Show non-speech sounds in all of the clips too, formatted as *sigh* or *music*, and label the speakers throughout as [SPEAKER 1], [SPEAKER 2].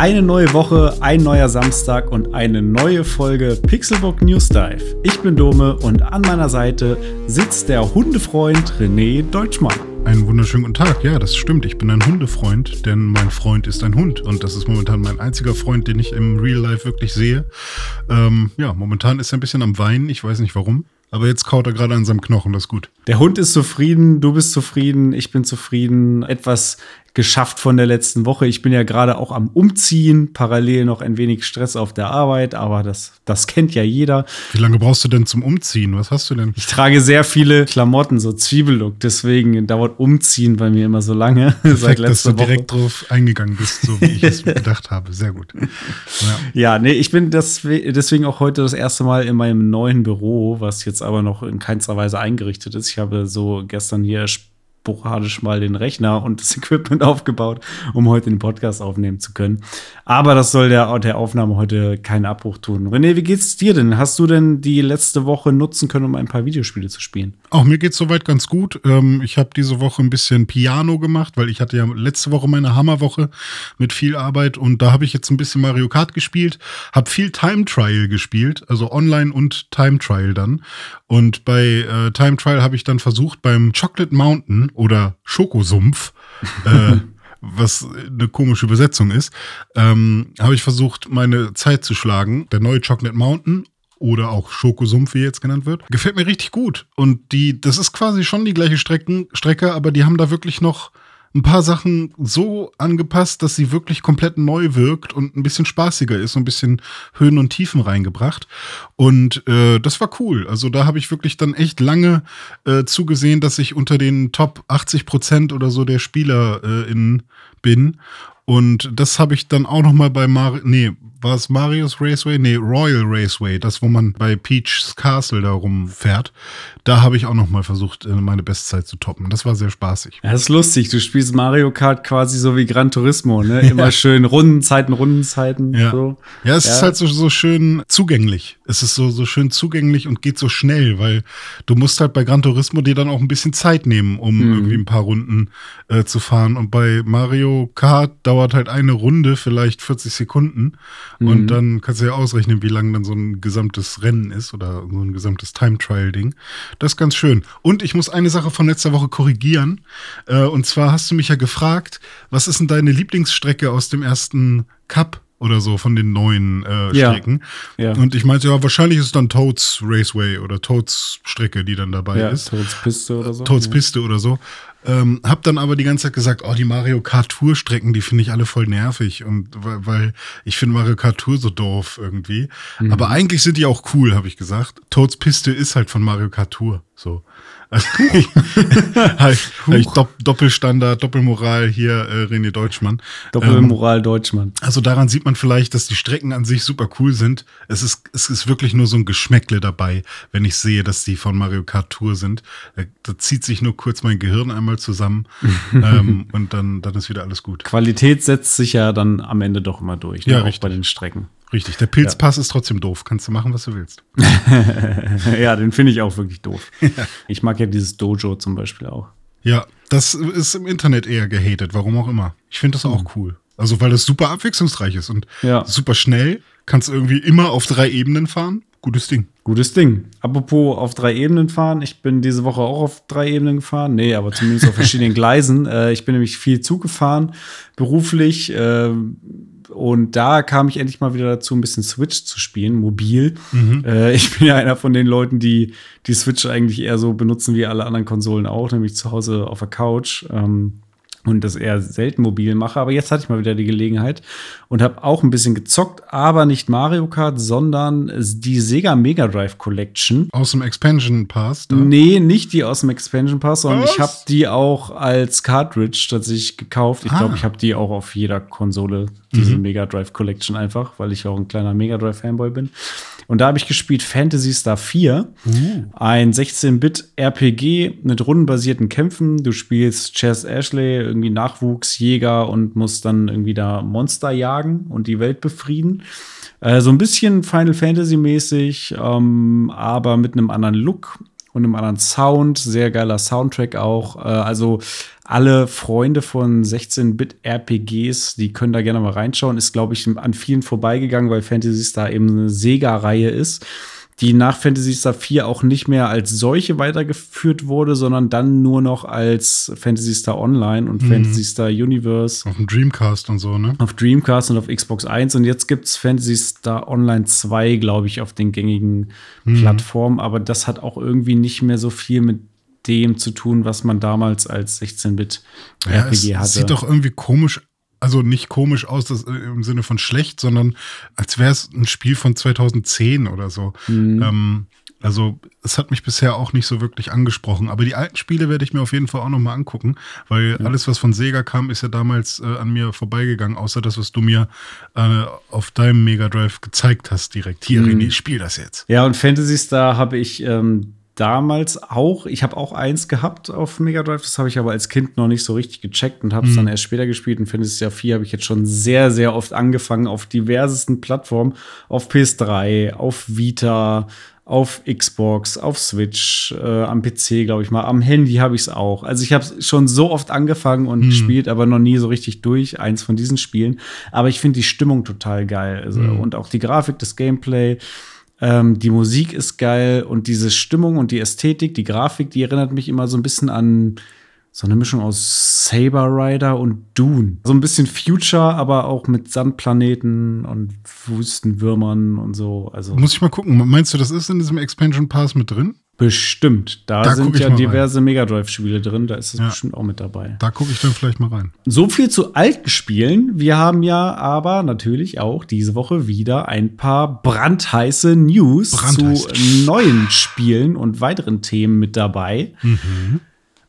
[SPEAKER 1] Eine neue Woche, ein neuer Samstag und eine neue Folge Pixelbook News Dive. Ich bin Dome und an meiner Seite sitzt der Hundefreund René Deutschmann.
[SPEAKER 2] Einen wunderschönen guten Tag. Ja, das stimmt. Ich bin ein Hundefreund, denn mein Freund ist ein Hund. Und das ist momentan mein einziger Freund, den ich im Real Life wirklich sehe. Ähm, ja, momentan ist er ein bisschen am Weinen. Ich weiß nicht warum. Aber jetzt kaut er gerade an seinem Knochen, das ist gut.
[SPEAKER 1] Der Hund ist zufrieden, du bist zufrieden, ich bin zufrieden. Etwas geschafft von der letzten Woche. Ich bin ja gerade auch am Umziehen, parallel noch ein wenig Stress auf der Arbeit, aber das, das kennt ja jeder.
[SPEAKER 2] Wie lange brauchst du denn zum Umziehen? Was hast du denn?
[SPEAKER 1] Ich trage sehr viele Klamotten, so Zwiebellook, deswegen dauert Umziehen bei mir immer so lange. *laughs*
[SPEAKER 2] Perfekt, seit dass du Woche. direkt drauf eingegangen bist, so wie ich es *laughs* gedacht habe. Sehr gut.
[SPEAKER 1] Ja. ja, nee, ich bin deswegen auch heute das erste Mal in meinem neuen Büro, was jetzt aber noch in keinster Weise eingerichtet ist. Ich habe so gestern hier sporadisch mal den Rechner und das *laughs* Equipment aufgebaut, um heute den Podcast aufnehmen zu können. Aber das soll der, der Aufnahme heute keinen Abbruch tun. René, wie geht's dir denn? Hast du denn die letzte Woche nutzen können, um ein paar Videospiele zu spielen?
[SPEAKER 2] Auch mir geht's soweit ganz gut. Ähm, ich habe diese Woche ein bisschen Piano gemacht, weil ich hatte ja letzte Woche meine Hammerwoche mit viel Arbeit und da habe ich jetzt ein bisschen Mario Kart gespielt, habe viel Time Trial gespielt, also online und Time Trial dann. Und bei äh, Time Trial habe ich dann versucht, beim Chocolate Mountain oder Schokosumpf, äh, *laughs* was eine komische Übersetzung ist, ähm, habe ich versucht, meine Zeit zu schlagen. Der neue Chocolate Mountain oder auch Schokosumpf, wie jetzt genannt wird, gefällt mir richtig gut. Und die, das ist quasi schon die gleiche Strecken, Strecke, aber die haben da wirklich noch ein paar Sachen so angepasst, dass sie wirklich komplett neu wirkt und ein bisschen spaßiger ist, und ein bisschen Höhen und Tiefen reingebracht. Und äh, das war cool. Also da habe ich wirklich dann echt lange äh, zugesehen, dass ich unter den Top 80 Prozent oder so der Spieler äh, in bin. Und das habe ich dann auch noch mal bei Mario, nee, war es Marius Raceway? Nee, Royal Raceway, das, wo man bei Peach's Castle da rumfährt. Da habe ich auch noch mal versucht, äh, meine Bestzeit zu toppen. Das war sehr spaßig.
[SPEAKER 1] Ja, das ist lustig. Du spielst Mario Kart quasi so wie Gran Turismo, ne? *laughs* Immer ja. schön Rundenzeiten, Rundenzeiten.
[SPEAKER 2] Ja,
[SPEAKER 1] so.
[SPEAKER 2] ja es ja. ist halt so, so schön zugänglich. Es ist so, so schön zugänglich und geht so schnell, weil du musst halt bei Gran Turismo dir dann auch ein bisschen Zeit nehmen, um mhm. irgendwie ein paar Runden äh, zu fahren. Und bei Mario Kart dauert halt eine Runde vielleicht 40 Sekunden. Mhm. Und dann kannst du ja ausrechnen, wie lang dann so ein gesamtes Rennen ist oder so ein gesamtes Time-Trial-Ding. Das ist ganz schön. Und ich muss eine Sache von letzter Woche korrigieren. Äh, und zwar hast du mich ja gefragt, was ist denn deine Lieblingsstrecke aus dem ersten Cup? oder so von den neuen äh, Strecken. Ja, ja. Und ich meinte, ja, wahrscheinlich ist es dann Toads Raceway oder Toads Strecke, die dann dabei ja, ist.
[SPEAKER 1] Toads Piste oder so.
[SPEAKER 2] Toads Piste oder so. Ähm, hab dann aber die ganze Zeit gesagt, oh, die Mario Kart Tour Strecken, die finde ich alle voll nervig und weil, weil ich finde Mario Kart Tour so doof irgendwie. Mhm. Aber eigentlich sind die auch cool, habe ich gesagt. Toads Piste ist halt von Mario Kart Tour, so. Dopp Doppelstandard, Doppelmoral hier, äh, René Deutschmann.
[SPEAKER 1] Doppelmoral ähm, Deutschmann.
[SPEAKER 2] Also daran sieht man vielleicht, dass die Strecken an sich super cool sind. Es ist, es ist wirklich nur so ein Geschmäckle dabei, wenn ich sehe, dass die von Mario Kart Tour sind. Da, da zieht sich nur kurz mein Gehirn einmal zusammen *laughs* ähm, und dann, dann ist wieder alles gut.
[SPEAKER 1] Qualität setzt sich ja dann am Ende doch immer durch, ne? ja, auch bei den Strecken.
[SPEAKER 2] Richtig, der Pilzpass ja. ist trotzdem doof. Kannst du machen, was du willst. *laughs*
[SPEAKER 1] ja, den finde ich auch wirklich doof. *laughs* Ich mag ja dieses Dojo zum Beispiel auch.
[SPEAKER 2] Ja, das ist im Internet eher gehatet, warum auch immer. Ich finde das auch mhm. cool. Also, weil das super abwechslungsreich ist und ja. super schnell. Kannst irgendwie immer auf drei Ebenen fahren. Gutes Ding.
[SPEAKER 1] Gutes Ding. Apropos auf drei Ebenen fahren. Ich bin diese Woche auch auf drei Ebenen gefahren. Nee, aber zumindest auf *laughs* verschiedenen Gleisen. Äh, ich bin nämlich viel Zug gefahren, beruflich. Äh, und da kam ich endlich mal wieder dazu, ein bisschen Switch zu spielen, mobil. Mhm. Äh, ich bin ja einer von den Leuten, die die Switch eigentlich eher so benutzen wie alle anderen Konsolen auch, nämlich zu Hause auf der Couch. Ähm, und das eher selten mobil mache. Aber jetzt hatte ich mal wieder die Gelegenheit und habe auch ein bisschen gezockt, aber nicht Mario Kart, sondern die Sega Mega Drive Collection.
[SPEAKER 2] Aus dem Expansion Pass?
[SPEAKER 1] Da? Nee, nicht die aus dem Expansion Pass, sondern Was? ich habe die auch als Cartridge tatsächlich gekauft. Ich ah. glaube, ich habe die auch auf jeder Konsole, diese mhm. Mega Drive Collection einfach, weil ich auch ein kleiner Mega Drive Fanboy bin. Und da habe ich gespielt Fantasy Star 4, uh. ein 16-Bit-RPG mit rundenbasierten Kämpfen. Du spielst Chess Ashley, irgendwie Nachwuchsjäger und musst dann irgendwie da Monster jagen und die Welt befrieden. Äh, so ein bisschen Final Fantasy-mäßig, ähm, aber mit einem anderen Look und einem anderen Sound. Sehr geiler Soundtrack auch. Äh, also alle Freunde von 16-Bit-RPGs, die können da gerne mal reinschauen. Ist, glaube ich, an vielen vorbeigegangen, weil Fantasy Star eben eine Sega-Reihe ist die nach Fantasy Star 4 auch nicht mehr als solche weitergeführt wurde, sondern dann nur noch als Fantasy Star Online und mhm. Fantasy Star Universe.
[SPEAKER 2] Auf dem Dreamcast und so, ne?
[SPEAKER 1] Auf Dreamcast und auf Xbox 1 und jetzt gibt es Fantasy Star Online 2, glaube ich, auf den gängigen mhm. Plattformen, aber das hat auch irgendwie nicht mehr so viel mit dem zu tun, was man damals als 16-Bit-RPG
[SPEAKER 2] ja,
[SPEAKER 1] hatte.
[SPEAKER 2] Sieht doch irgendwie komisch also nicht komisch aus das, äh, im Sinne von schlecht, sondern als wäre es ein Spiel von 2010 oder so. Mhm. Ähm, also es hat mich bisher auch nicht so wirklich angesprochen. Aber die alten Spiele werde ich mir auf jeden Fall auch noch mal angucken, weil ja. alles, was von Sega kam, ist ja damals äh, an mir vorbeigegangen, außer das, was du mir äh, auf deinem Mega Drive gezeigt hast direkt. Hier, mhm. René, spiel das jetzt.
[SPEAKER 1] Ja, und Fantasy Star habe ich ähm, damals auch, ich habe auch eins gehabt auf Mega Drive, das habe ich aber als Kind noch nicht so richtig gecheckt und habe es mhm. dann erst später gespielt. Und Fantasy Star 4 habe ich jetzt schon sehr, sehr oft angefangen auf diversesten Plattformen, auf PS3, auf Vita, auf Xbox, auf Switch, äh, am PC, glaube ich mal, am Handy habe ich es auch. Also ich habe es schon so oft angefangen und mhm. gespielt, aber noch nie so richtig durch, eins von diesen Spielen. Aber ich finde die Stimmung total geil also, mhm. und auch die Grafik, das Gameplay. Ähm, die Musik ist geil und diese Stimmung und die Ästhetik, die Grafik, die erinnert mich immer so ein bisschen an so eine Mischung aus Saber Rider und Dune. So ein bisschen Future, aber auch mit Sandplaneten und Wüstenwürmern und so. Also
[SPEAKER 2] Muss ich mal gucken. Meinst du, das ist in diesem Expansion Pass mit drin?
[SPEAKER 1] Bestimmt. Da, da sind ja diverse Mega Drive-Spiele drin. Da ist es ja. bestimmt auch mit dabei.
[SPEAKER 2] Da gucke ich dann vielleicht mal rein.
[SPEAKER 1] So viel zu alten Spielen. Wir haben ja aber natürlich auch diese Woche wieder ein paar brandheiße News Brandheiß. zu neuen Spielen und weiteren Themen mit dabei. Mhm.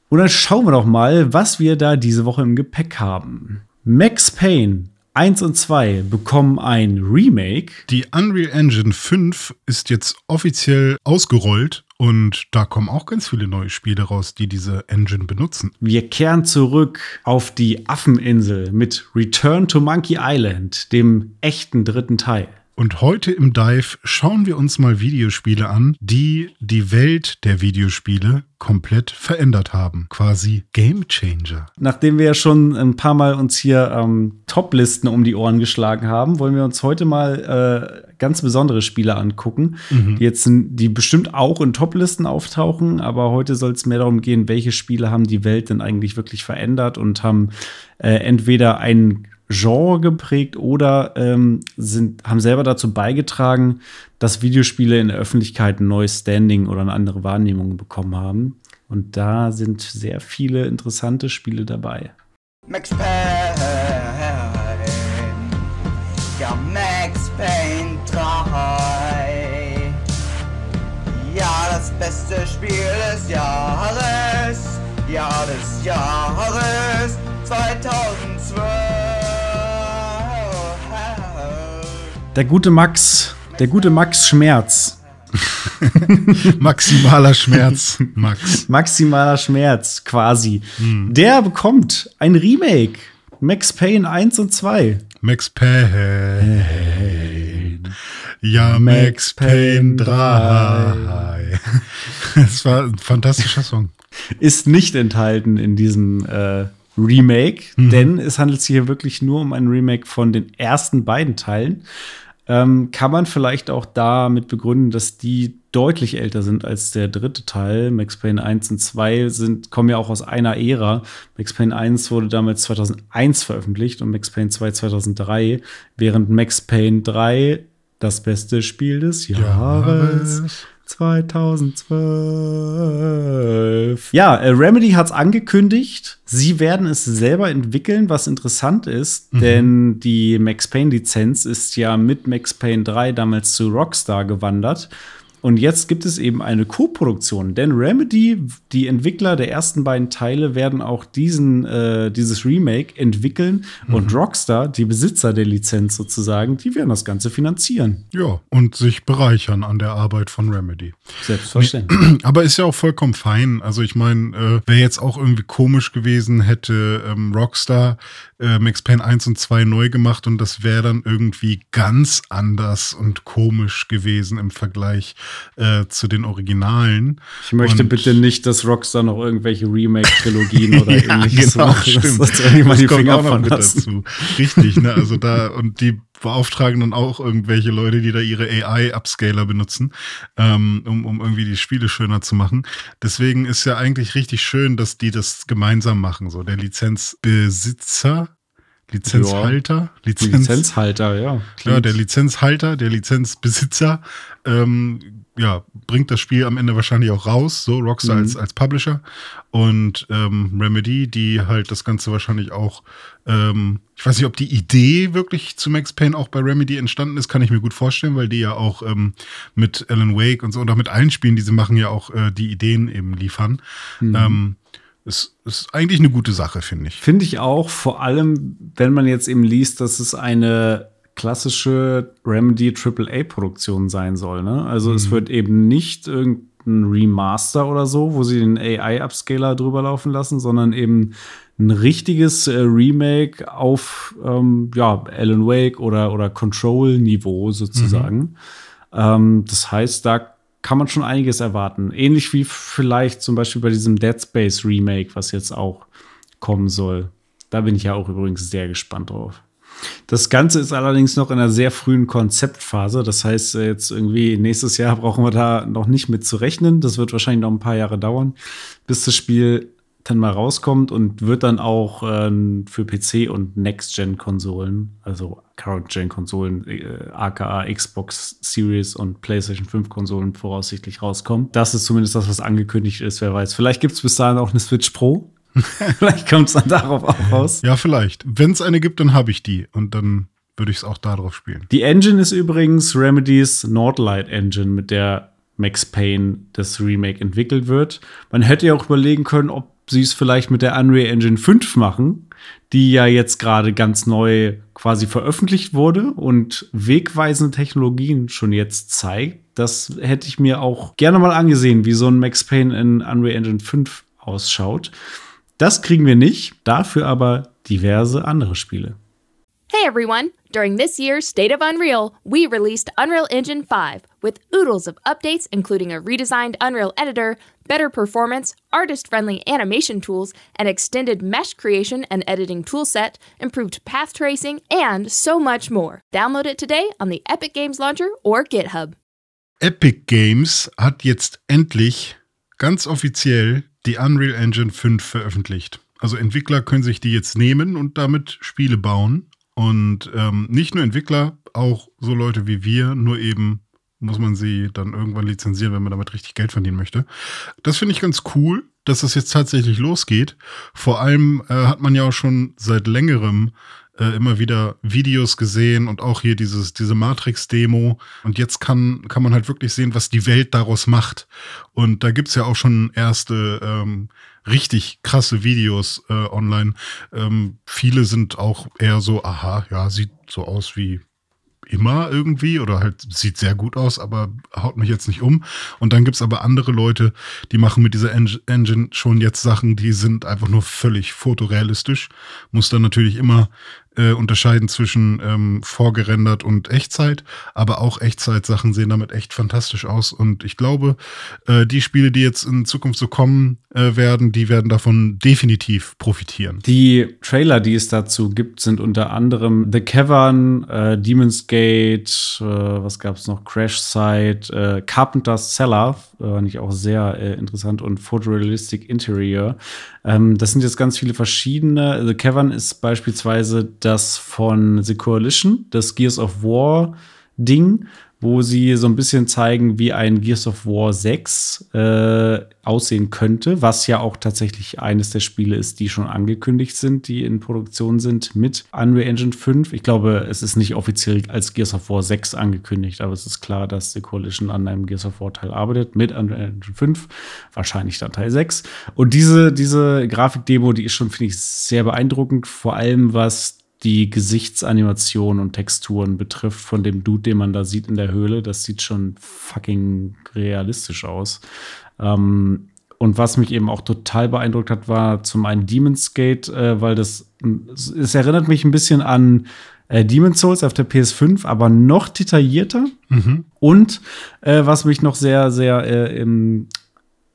[SPEAKER 1] Und dann schauen wir doch mal, was wir da diese Woche im Gepäck haben. Max Payne 1 und 2 bekommen ein Remake.
[SPEAKER 2] Die Unreal Engine 5 ist jetzt offiziell ausgerollt und da kommen auch ganz viele neue Spiele raus, die diese Engine benutzen.
[SPEAKER 1] Wir kehren zurück auf die Affeninsel mit Return to Monkey Island, dem echten dritten Teil.
[SPEAKER 2] Und heute im Dive schauen wir uns mal Videospiele an, die die Welt der Videospiele komplett verändert haben. Quasi Game Changer.
[SPEAKER 1] Nachdem wir ja schon ein paar Mal uns hier ähm, Top-Listen um die Ohren geschlagen haben, wollen wir uns heute mal äh, ganz besondere Spiele angucken, mhm. die jetzt die bestimmt auch in Top-Listen auftauchen, aber heute soll es mehr darum gehen, welche Spiele haben die Welt denn eigentlich wirklich verändert und haben äh, entweder einen Genre geprägt oder ähm, sind, haben selber dazu beigetragen, dass Videospiele in der Öffentlichkeit ein neues Standing oder eine andere Wahrnehmung bekommen haben. Und da sind sehr viele interessante Spiele dabei. Max Payne, ja Max Payne 3. Ja, das beste Spiel des Jahres, ja des Jahres 2012. Der gute Max, der gute Max Schmerz. *laughs*
[SPEAKER 2] Maximaler Schmerz, Max.
[SPEAKER 1] Maximaler Schmerz, quasi. Hm. Der bekommt ein Remake. Max Payne 1 und 2.
[SPEAKER 2] Max Payne. Ja, Max Payne 3. *laughs* Das war ein fantastischer Song.
[SPEAKER 1] Ist nicht enthalten in diesem äh, Remake, mhm. denn es handelt sich hier wirklich nur um ein Remake von den ersten beiden Teilen. Ähm, kann man vielleicht auch damit begründen, dass die deutlich älter sind als der dritte Teil. Max Payne 1 und 2 sind, kommen ja auch aus einer Ära. Max Payne 1 wurde damals 2001 veröffentlicht und Max Payne 2 2003, während Max Payne 3 das beste Spiel des Jahres. Jahres. 2012. Ja, äh, Remedy hat es angekündigt. Sie werden es selber entwickeln, was interessant ist, mhm. denn die Max Payne-Lizenz ist ja mit Max Payne 3 damals zu Rockstar gewandert. Und jetzt gibt es eben eine Co-Produktion, denn Remedy, die Entwickler der ersten beiden Teile, werden auch diesen, äh, dieses Remake entwickeln mhm. und Rockstar, die Besitzer der Lizenz sozusagen, die werden das Ganze finanzieren.
[SPEAKER 2] Ja, und sich bereichern an der Arbeit von Remedy.
[SPEAKER 1] Selbstverständlich. *clears throat*
[SPEAKER 2] Aber ist ja auch vollkommen fein. Also ich meine, äh, wäre jetzt auch irgendwie komisch gewesen, hätte ähm, Rockstar äh, Max Payne 1 und 2 neu gemacht und das wäre dann irgendwie ganz anders und komisch gewesen im Vergleich äh, zu den Originalen.
[SPEAKER 1] Ich möchte und bitte nicht, dass Rockstar noch irgendwelche Remake-Trilogien *laughs* oder ja, ähnliches
[SPEAKER 2] genau, macht. Stimmt. Das, das, kommt auch noch mit dazu. Richtig, ne? Also da, und die beauftragen dann auch irgendwelche Leute, die da ihre AI-Upscaler benutzen, ähm, um, um irgendwie die Spiele schöner zu machen. Deswegen ist ja eigentlich richtig schön, dass die das gemeinsam machen. So der Lizenzbesitzer, Lizenzhalter,
[SPEAKER 1] ja, Lizenz, Lizenzhalter, ja.
[SPEAKER 2] Klingt. Ja, der Lizenzhalter, der Lizenzbesitzer ähm, ja, bringt das Spiel am Ende wahrscheinlich auch raus, so Rockstar mhm. als, als Publisher. Und ähm, Remedy, die halt das Ganze wahrscheinlich auch, ähm, ich weiß nicht, ob die Idee wirklich zu Max Payne auch bei Remedy entstanden ist, kann ich mir gut vorstellen, weil die ja auch ähm, mit Alan Wake und so und auch mit allen Spielen, die sie machen, ja auch äh, die Ideen eben liefern. Mhm. Ähm, ist, ist eigentlich eine gute Sache, finde ich.
[SPEAKER 1] Finde ich auch, vor allem, wenn man jetzt eben liest, dass es eine klassische Remedy AAA-Produktion sein soll. Ne? Also mhm. es wird eben nicht irgendein Remaster oder so, wo sie den AI-Upscaler drüber laufen lassen, sondern eben ein richtiges äh, Remake auf ähm, ja, Alan Wake oder, oder Control-Niveau sozusagen. Mhm. Ähm, das heißt, da kann man schon einiges erwarten. Ähnlich wie vielleicht zum Beispiel bei diesem Dead Space Remake, was jetzt auch kommen soll. Da bin ich ja auch übrigens sehr gespannt drauf. Das Ganze ist allerdings noch in einer sehr frühen Konzeptphase. Das heißt, äh, jetzt irgendwie nächstes Jahr brauchen wir da noch nicht mit zu rechnen. Das wird wahrscheinlich noch ein paar Jahre dauern, bis das Spiel dann mal rauskommt und wird dann auch äh, für PC und Next-Gen-Konsolen, also Current-Gen-Konsolen, äh, aka Xbox Series und PlayStation 5-Konsolen voraussichtlich rauskommen. Das ist zumindest das, was angekündigt ist, wer weiß. Vielleicht gibt es bis dahin auch eine Switch Pro. *laughs* vielleicht kommt es dann darauf auch raus.
[SPEAKER 2] Ja, vielleicht. Wenn es eine gibt, dann habe ich die und dann würde ich es auch darauf spielen.
[SPEAKER 1] Die Engine ist übrigens Remedies Nordlight Engine, mit der Max Payne das Remake entwickelt wird. Man hätte ja auch überlegen können, ob sie es vielleicht mit der Unreal Engine 5 machen, die ja jetzt gerade ganz neu quasi veröffentlicht wurde und wegweisende Technologien schon jetzt zeigt. Das hätte ich mir auch gerne mal angesehen, wie so ein Max Payne in Unreal Engine 5 ausschaut. Das kriegen wir nicht, dafür aber diverse andere Spiele.
[SPEAKER 3] Hey everyone! During this year's State of Unreal, we released Unreal Engine 5 with oodles of updates, including a redesigned Unreal editor, better performance, artist friendly animation tools, an extended mesh creation and editing toolset, improved path tracing, and so much more. Download it today on the Epic Games Launcher or GitHub.
[SPEAKER 2] Epic Games hat jetzt endlich ganz offiziell die Unreal Engine 5 veröffentlicht. Also Entwickler können sich die jetzt nehmen und damit Spiele bauen. Und ähm, nicht nur Entwickler, auch so Leute wie wir, nur eben muss man sie dann irgendwann lizenzieren, wenn man damit richtig Geld verdienen möchte. Das finde ich ganz cool, dass das jetzt tatsächlich losgeht. Vor allem äh, hat man ja auch schon seit längerem äh, immer wieder Videos gesehen und auch hier dieses, diese Matrix-Demo. Und jetzt kann, kann man halt wirklich sehen, was die Welt daraus macht. Und da gibt's ja auch schon erste ähm, richtig krasse Videos äh, online. Ähm, viele sind auch eher so, aha, ja, sieht so aus wie immer irgendwie oder halt sieht sehr gut aus, aber haut mich jetzt nicht um. Und dann gibt's aber andere Leute, die machen mit dieser Engine schon jetzt Sachen, die sind einfach nur völlig fotorealistisch. Muss dann natürlich immer äh, unterscheiden zwischen ähm, vorgerendert und Echtzeit, aber auch Echtzeit-Sachen sehen damit echt fantastisch aus. Und ich glaube, äh, die Spiele, die jetzt in Zukunft so kommen äh, werden, die werden davon definitiv profitieren.
[SPEAKER 1] Die Trailer, die es dazu gibt, sind unter anderem The Cavern, äh, Demon's Gate, äh, was gab es noch, Crash Site, Carpenter's Cellar, fand ich auch sehr interessant und Photorealistic Interior. Ähm, das sind jetzt ganz viele verschiedene. The Cavern ist beispielsweise das von The Coalition, das Gears of War Ding, wo sie so ein bisschen zeigen, wie ein Gears of War 6 äh, aussehen könnte, was ja auch tatsächlich eines der Spiele ist, die schon angekündigt sind, die in Produktion sind mit Unreal Engine 5. Ich glaube, es ist nicht offiziell als Gears of War 6 angekündigt, aber es ist klar, dass die Coalition an einem Gears of War Teil arbeitet mit Unreal Engine 5, wahrscheinlich dann Teil 6. Und diese, diese Grafikdemo, die ist schon, finde ich, sehr beeindruckend, vor allem was die Gesichtsanimation und Texturen betrifft von dem Dude, den man da sieht in der Höhle. Das sieht schon fucking realistisch aus. Ähm, und was mich eben auch total beeindruckt hat, war zum einen Demon's Gate, äh, weil das, es erinnert mich ein bisschen an äh, Demon's Souls auf der PS5, aber noch detaillierter. Mhm. Und äh, was mich noch sehr, sehr äh, im,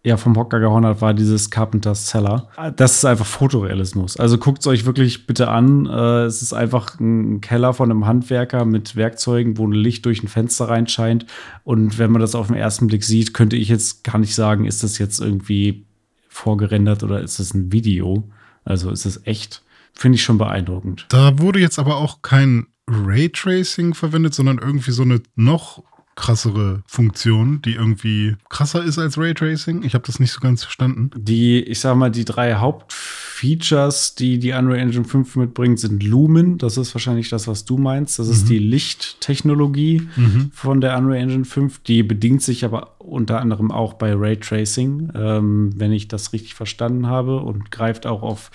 [SPEAKER 1] ja, vom Hocker gehauen hat, war dieses Carpenter's Cellar. Das ist einfach Fotorealismus. Also guckt es euch wirklich bitte an. Äh, es ist einfach ein Keller von einem Handwerker mit Werkzeugen, wo ein Licht durch ein Fenster reinscheint. Und wenn man das auf den ersten Blick sieht, könnte ich jetzt gar nicht sagen, ist das jetzt irgendwie vorgerendert oder ist das ein Video? Also ist es echt? Finde ich schon beeindruckend.
[SPEAKER 2] Da wurde jetzt aber auch kein Raytracing verwendet, sondern irgendwie so eine noch krassere Funktion, die irgendwie krasser ist als Raytracing. Ich habe das nicht so ganz verstanden.
[SPEAKER 1] Die, ich sag mal, die drei Hauptfeatures, die die Unreal Engine 5 mitbringt, sind Lumen. Das ist wahrscheinlich das, was du meinst. Das mhm. ist die Lichttechnologie mhm. von der Unreal Engine 5. Die bedient sich aber unter anderem auch bei Raytracing, ähm, wenn ich das richtig verstanden habe, und greift auch auf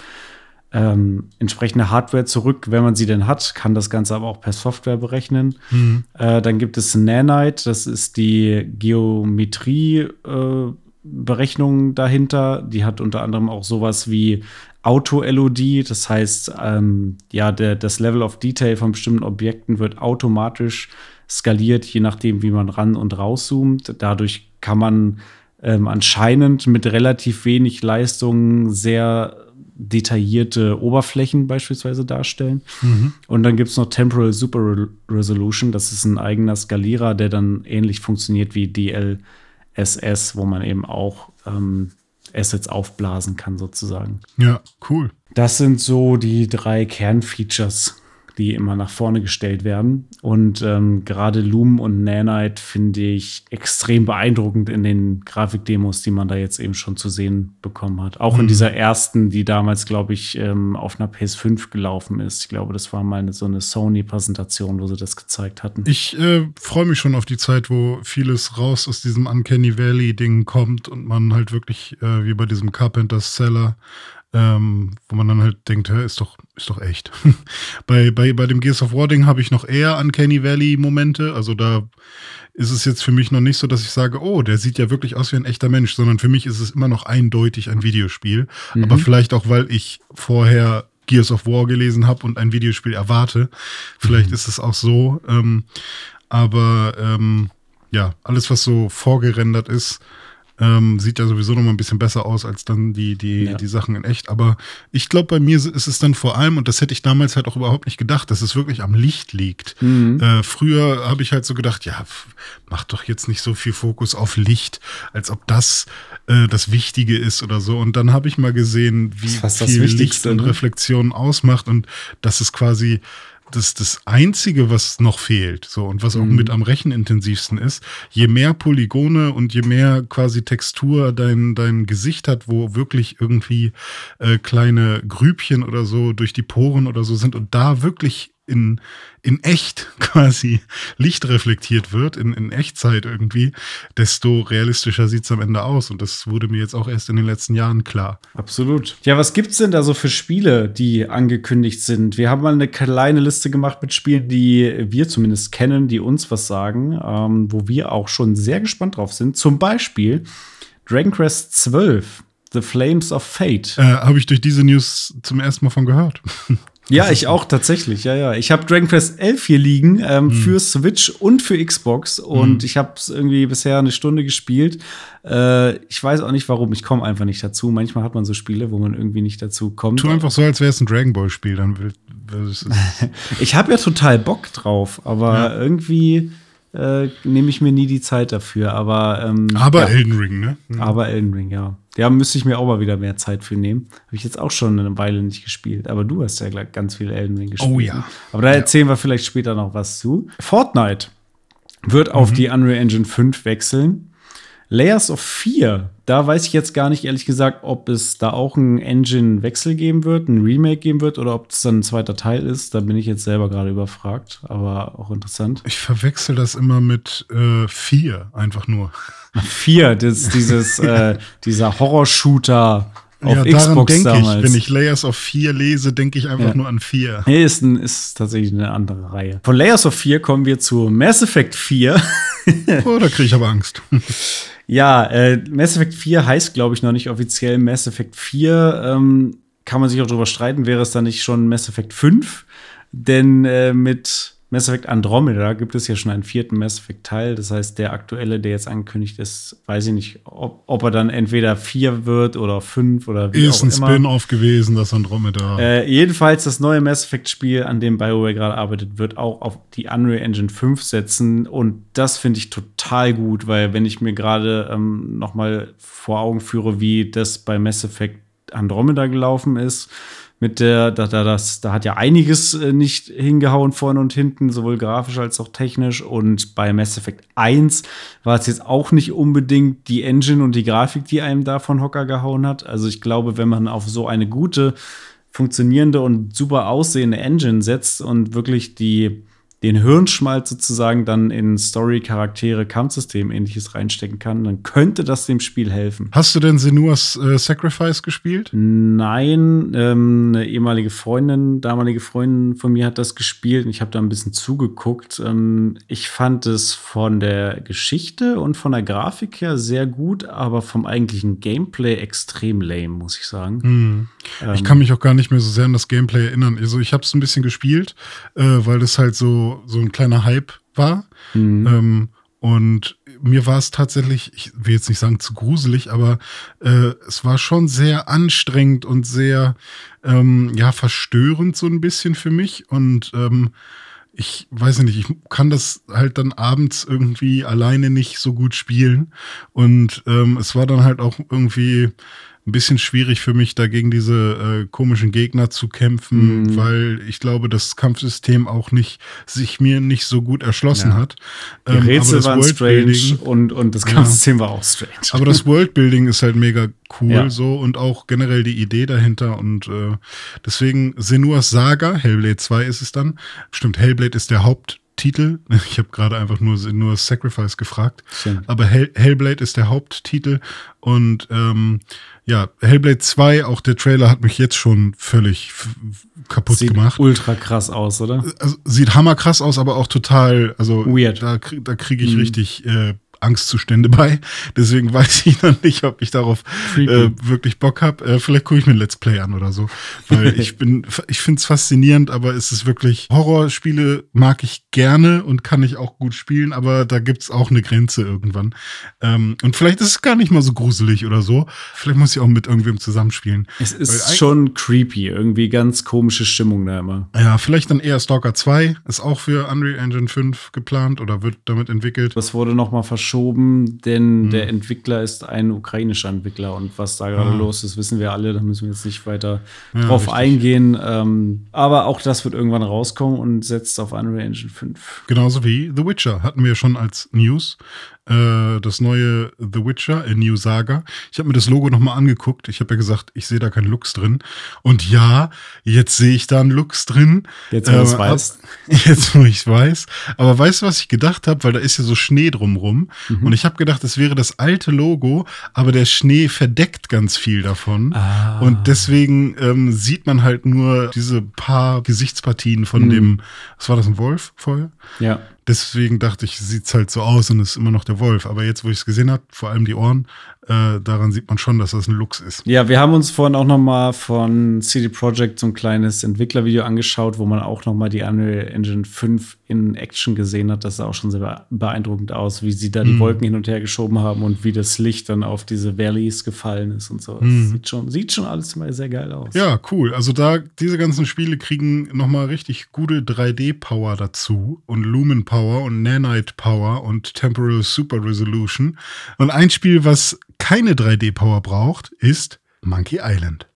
[SPEAKER 1] ähm, entsprechende Hardware zurück, wenn man sie denn hat, kann das Ganze aber auch per Software berechnen. Mhm. Äh, dann gibt es Nanite, das ist die Geometrie-Berechnung äh, dahinter. Die hat unter anderem auch sowas wie Auto-LOD, das heißt, ähm, ja, der, das Level of Detail von bestimmten Objekten wird automatisch skaliert, je nachdem, wie man ran und rauszoomt. Dadurch kann man ähm, anscheinend mit relativ wenig Leistung sehr detaillierte Oberflächen beispielsweise darstellen. Mhm. Und dann gibt es noch Temporal Super Resolution. Das ist ein eigener Skalierer, der dann ähnlich funktioniert wie DLSS, wo man eben auch ähm, Assets aufblasen kann, sozusagen.
[SPEAKER 2] Ja, cool.
[SPEAKER 1] Das sind so die drei Kernfeatures die immer nach vorne gestellt werden. Und ähm, gerade Loom und Nanite finde ich extrem beeindruckend in den Grafikdemos, die man da jetzt eben schon zu sehen bekommen hat. Auch mhm. in dieser ersten, die damals, glaube ich, ähm, auf einer PS5 gelaufen ist. Ich glaube, das war mal eine, so eine Sony-Präsentation, wo sie das gezeigt hatten.
[SPEAKER 2] Ich äh, freue mich schon auf die Zeit, wo vieles raus aus diesem Uncanny Valley-Ding kommt und man halt wirklich, äh, wie bei diesem Carpenter's Seller, ähm, wo man dann halt denkt, hä, ist doch, ist doch echt. *laughs* bei, bei, bei dem Gears of War Ding habe ich noch eher Uncanny Valley Momente. Also da ist es jetzt für mich noch nicht so, dass ich sage, oh, der sieht ja wirklich aus wie ein echter Mensch, sondern für mich ist es immer noch eindeutig ein Videospiel. Mhm. Aber vielleicht auch, weil ich vorher Gears of War gelesen habe und ein Videospiel erwarte. Vielleicht mhm. ist es auch so. Ähm, aber ähm, ja, alles, was so vorgerendert ist, ähm, sieht ja sowieso noch mal ein bisschen besser aus als dann die, die, ja. die Sachen in echt. Aber ich glaube, bei mir ist es dann vor allem, und das hätte ich damals halt auch überhaupt nicht gedacht, dass es wirklich am Licht liegt. Mhm. Äh, früher habe ich halt so gedacht, ja, mach doch jetzt nicht so viel Fokus auf Licht, als ob das äh, das Wichtige ist oder so. Und dann habe ich mal gesehen, wie viel Licht und ne? Ausmacht und dass es quasi das, das Einzige, was noch fehlt, so und was auch mhm. mit am rechenintensivsten ist, je mehr Polygone und je mehr quasi Textur dein, dein Gesicht hat, wo wirklich irgendwie äh, kleine Grübchen oder so durch die Poren oder so sind und da wirklich in, in echt *laughs* quasi Licht reflektiert wird, in, in Echtzeit irgendwie, desto realistischer sieht es am Ende aus. Und das wurde mir jetzt auch erst in den letzten Jahren klar.
[SPEAKER 1] Absolut. Ja, was gibt es denn da so für Spiele, die angekündigt sind? Wir haben mal eine kleine Liste gemacht mit Spielen, die wir zumindest kennen, die uns was sagen, ähm, wo wir auch schon sehr gespannt drauf sind. Zum Beispiel Dragon Quest 12. The Flames of Fate.
[SPEAKER 2] Äh, Habe ich durch diese News zum ersten Mal von gehört. *laughs*
[SPEAKER 1] Ja, ich auch tatsächlich. Ja, ja. Ich habe Dragon Quest 11 hier liegen ähm, mhm. für Switch und für Xbox und mhm. ich habe es irgendwie bisher eine Stunde gespielt. Äh, ich weiß auch nicht warum. Ich komme einfach nicht dazu. Manchmal hat man so Spiele, wo man irgendwie nicht dazu kommt.
[SPEAKER 2] Tu einfach so, als wäre es ein Dragon Ball Spiel. Dann will, *laughs*
[SPEAKER 1] ich habe ja total Bock drauf, aber ja. irgendwie äh, nehme ich mir nie die Zeit dafür. Aber, ähm,
[SPEAKER 2] aber ja. Elden Ring, ne?
[SPEAKER 1] Mhm. Aber Elden Ring, ja. Da müsste ich mir auch mal wieder mehr Zeit für nehmen. Habe ich jetzt auch schon eine Weile nicht gespielt. Aber du hast ja ganz viel Elden Ring gespielt.
[SPEAKER 2] Oh ja.
[SPEAKER 1] Aber da erzählen ja. wir vielleicht später noch was zu. Fortnite wird auf die Unreal Engine 5 wechseln. Layers of 4, da weiß ich jetzt gar nicht ehrlich gesagt, ob es da auch einen Engine-Wechsel geben wird, ein Remake geben wird oder ob es dann ein zweiter Teil ist. Da bin ich jetzt selber gerade überfragt, aber auch interessant.
[SPEAKER 2] Ich verwechsel das immer mit äh, 4, einfach nur.
[SPEAKER 1] 4, das, dieses, *laughs* äh, dieser Horror-Shooter auf
[SPEAKER 2] ja, daran
[SPEAKER 1] Xbox
[SPEAKER 2] denke ich. Wenn ich Layers of 4 lese, denke ich einfach
[SPEAKER 1] Ja.
[SPEAKER 2] nur an 4.
[SPEAKER 1] Nee, ist, ein, ist tatsächlich eine andere Reihe. Von Layers of 4 kommen wir zu Mass Effect 4.
[SPEAKER 2] Oh, da kriege ich aber Angst. *laughs*
[SPEAKER 1] Ja, äh, Mass Effect 4 heißt, glaube ich, noch nicht offiziell Mass Effect 4. Ähm, kann man sich auch drüber streiten, wäre es dann nicht schon Mass Effect 5? Denn äh, mit Mass Effect Andromeda gibt es ja schon einen vierten Mass Effect Teil. Das heißt, der aktuelle, der jetzt angekündigt ist, weiß ich nicht, ob, ob er dann entweder 4 wird oder 5 oder wie
[SPEAKER 2] Ist
[SPEAKER 1] auch
[SPEAKER 2] ein
[SPEAKER 1] immer.
[SPEAKER 2] Spin-off gewesen, das Andromeda.
[SPEAKER 1] Äh, jedenfalls das neue Mass Effect Spiel, an dem BioWare gerade arbeitet, wird auch auf die Unreal Engine 5 setzen und das finde ich total gut, weil wenn ich mir gerade ähm, noch mal vor Augen führe, wie das bei Mass Effect Andromeda gelaufen ist, mit der, da, da, das, da hat ja einiges äh, nicht hingehauen vorne und hinten, sowohl grafisch als auch technisch. Und bei Mass Effect 1 war es jetzt auch nicht unbedingt die Engine und die Grafik, die einem da von Hocker gehauen hat. Also ich glaube, wenn man auf so eine gute, funktionierende und super aussehende Engine setzt und wirklich die, den Hirnschmalz sozusagen dann in Story, Charaktere, Kampfsystem ähnliches reinstecken kann, dann könnte das dem Spiel helfen.
[SPEAKER 2] Hast du denn Senua's äh, Sacrifice gespielt?
[SPEAKER 1] Nein, ähm, eine ehemalige Freundin, damalige Freundin von mir hat das gespielt und ich habe da ein bisschen zugeguckt. Ähm, ich fand es von der Geschichte und von der Grafik her sehr gut, aber vom eigentlichen Gameplay extrem lame, muss ich sagen.
[SPEAKER 2] Hm.
[SPEAKER 1] Ähm.
[SPEAKER 2] Ich kann mich auch gar nicht mehr so sehr an das Gameplay erinnern. Also ich habe es ein bisschen gespielt, äh, weil das halt so, so ein kleiner Hype war.
[SPEAKER 1] Mhm.
[SPEAKER 2] Ähm, und mir war es tatsächlich, ich will jetzt nicht sagen zu gruselig, aber äh, es war schon sehr anstrengend und sehr, ähm, ja, verstörend so ein bisschen für mich. Und ähm, ich weiß nicht, ich kann das halt dann abends irgendwie alleine nicht so gut spielen. Und ähm, es war dann halt auch irgendwie ein bisschen schwierig für mich, dagegen diese äh, komischen Gegner zu kämpfen,
[SPEAKER 1] Mhm.
[SPEAKER 2] weil ich glaube, das Kampfsystem auch nicht sich mir nicht so gut erschlossen
[SPEAKER 1] Ja.
[SPEAKER 2] hat.
[SPEAKER 1] Die
[SPEAKER 2] Ähm,
[SPEAKER 1] Rätsel waren strange und, und das
[SPEAKER 2] Ja.
[SPEAKER 1] Kampfsystem war auch strange.
[SPEAKER 2] aber das Worldbuilding ist halt mega cool
[SPEAKER 1] Ja.
[SPEAKER 2] so und auch generell die Idee dahinter und äh, deswegen Senua's Saga, Hellblade 2 ist es dann. Stimmt, Hellblade ist der Haupttitel. *laughs* Ich habe gerade einfach nur Senua's Sacrifice gefragt.
[SPEAKER 1] Schön.
[SPEAKER 2] Aber Hell, Hellblade ist der Haupttitel und ähm, ja, Hellblade 2, auch der Trailer hat mich jetzt schon völlig kaputt
[SPEAKER 1] Sieht
[SPEAKER 2] gemacht.
[SPEAKER 1] ultra krass aus, oder?
[SPEAKER 2] Also, sieht hammerkrass aus, aber auch total, also
[SPEAKER 1] Weird.
[SPEAKER 2] da, krieg- da kriege ich
[SPEAKER 1] Mhm.
[SPEAKER 2] richtig äh, Angstzustände bei. Deswegen weiß ich noch nicht, ob ich darauf äh, wirklich Bock habe. Äh, vielleicht gucke ich mir ein Let's Play an oder so. Weil *laughs* ich bin, ich finde es faszinierend, aber es ist wirklich, Horrorspiele mag ich gerne und kann ich auch gut spielen, aber da gibt es auch eine Grenze irgendwann. Ähm, und vielleicht ist es gar nicht mal so gruselig oder so. Vielleicht muss ich auch mit irgendwem zusammenspielen.
[SPEAKER 1] Es ist schon creepy, irgendwie ganz komische Stimmung da immer.
[SPEAKER 2] Ja, vielleicht dann eher Stalker 2, ist auch für Unreal Engine 5 geplant oder wird damit entwickelt.
[SPEAKER 1] Das wurde noch mal verschoben, denn
[SPEAKER 2] Hm.
[SPEAKER 1] der Entwickler ist ein ukrainischer Entwickler und was da gerade
[SPEAKER 2] Ah.
[SPEAKER 1] los ist, wissen wir alle. Da müssen wir jetzt nicht weiter
[SPEAKER 2] Ja,
[SPEAKER 1] drauf
[SPEAKER 2] richtig.
[SPEAKER 1] eingehen. Ähm, aber auch das wird irgendwann rauskommen und setzt auf Unreal Engine 5.
[SPEAKER 2] Genauso wie The Witcher hatten wir schon als News. Äh, das neue The Witcher, A New Saga. Ich habe mir das Logo nochmal angeguckt. Ich habe ja gesagt, ich sehe da keinen Lux drin. Und ja, jetzt sehe ich da einen Lux drin.
[SPEAKER 1] Jetzt, wo es
[SPEAKER 2] Äh,
[SPEAKER 1] weißt.
[SPEAKER 2] ab- *laughs* Jetzt, wo ich weiß. Aber weißt du, was ich gedacht habe? Weil da ist ja so Schnee drumrum.
[SPEAKER 1] Mhm.
[SPEAKER 2] Und ich habe gedacht, das wäre das alte Logo, aber der Schnee verdeckt ganz viel davon.
[SPEAKER 1] Ah.
[SPEAKER 2] Und deswegen ähm, sieht man halt nur diese paar Gesichtspartien von
[SPEAKER 1] Mhm.
[SPEAKER 2] dem, was war das, ein Wolf vorher?
[SPEAKER 1] Ja.
[SPEAKER 2] Deswegen dachte ich, sieht's halt so aus und ist immer noch der Wolf. Aber jetzt, wo ich es gesehen habe, vor allem die Ohren, äh, daran sieht man schon, dass das ein Lux ist.
[SPEAKER 1] Ja, wir haben uns vorhin auch noch mal von CD Projekt so ein kleines Entwicklervideo angeschaut, wo man auch noch mal die Unreal Engine 5 in Action gesehen hat. Das sah auch schon sehr beeindruckend aus, wie sie da die
[SPEAKER 2] Mhm.
[SPEAKER 1] Wolken hin und her geschoben haben und wie das Licht dann auf diese Valleys gefallen ist und so.
[SPEAKER 2] Mhm.
[SPEAKER 1] sieht, schon, sieht schon alles immer sehr geil aus.
[SPEAKER 2] Ja, cool. Also da, diese ganzen Spiele kriegen nochmal richtig gute 3D-Power dazu und Lumen-Power und Nanite-Power und Temporal Super Resolution. Und ein Spiel, was keine 3D-Power braucht, ist Monkey Island.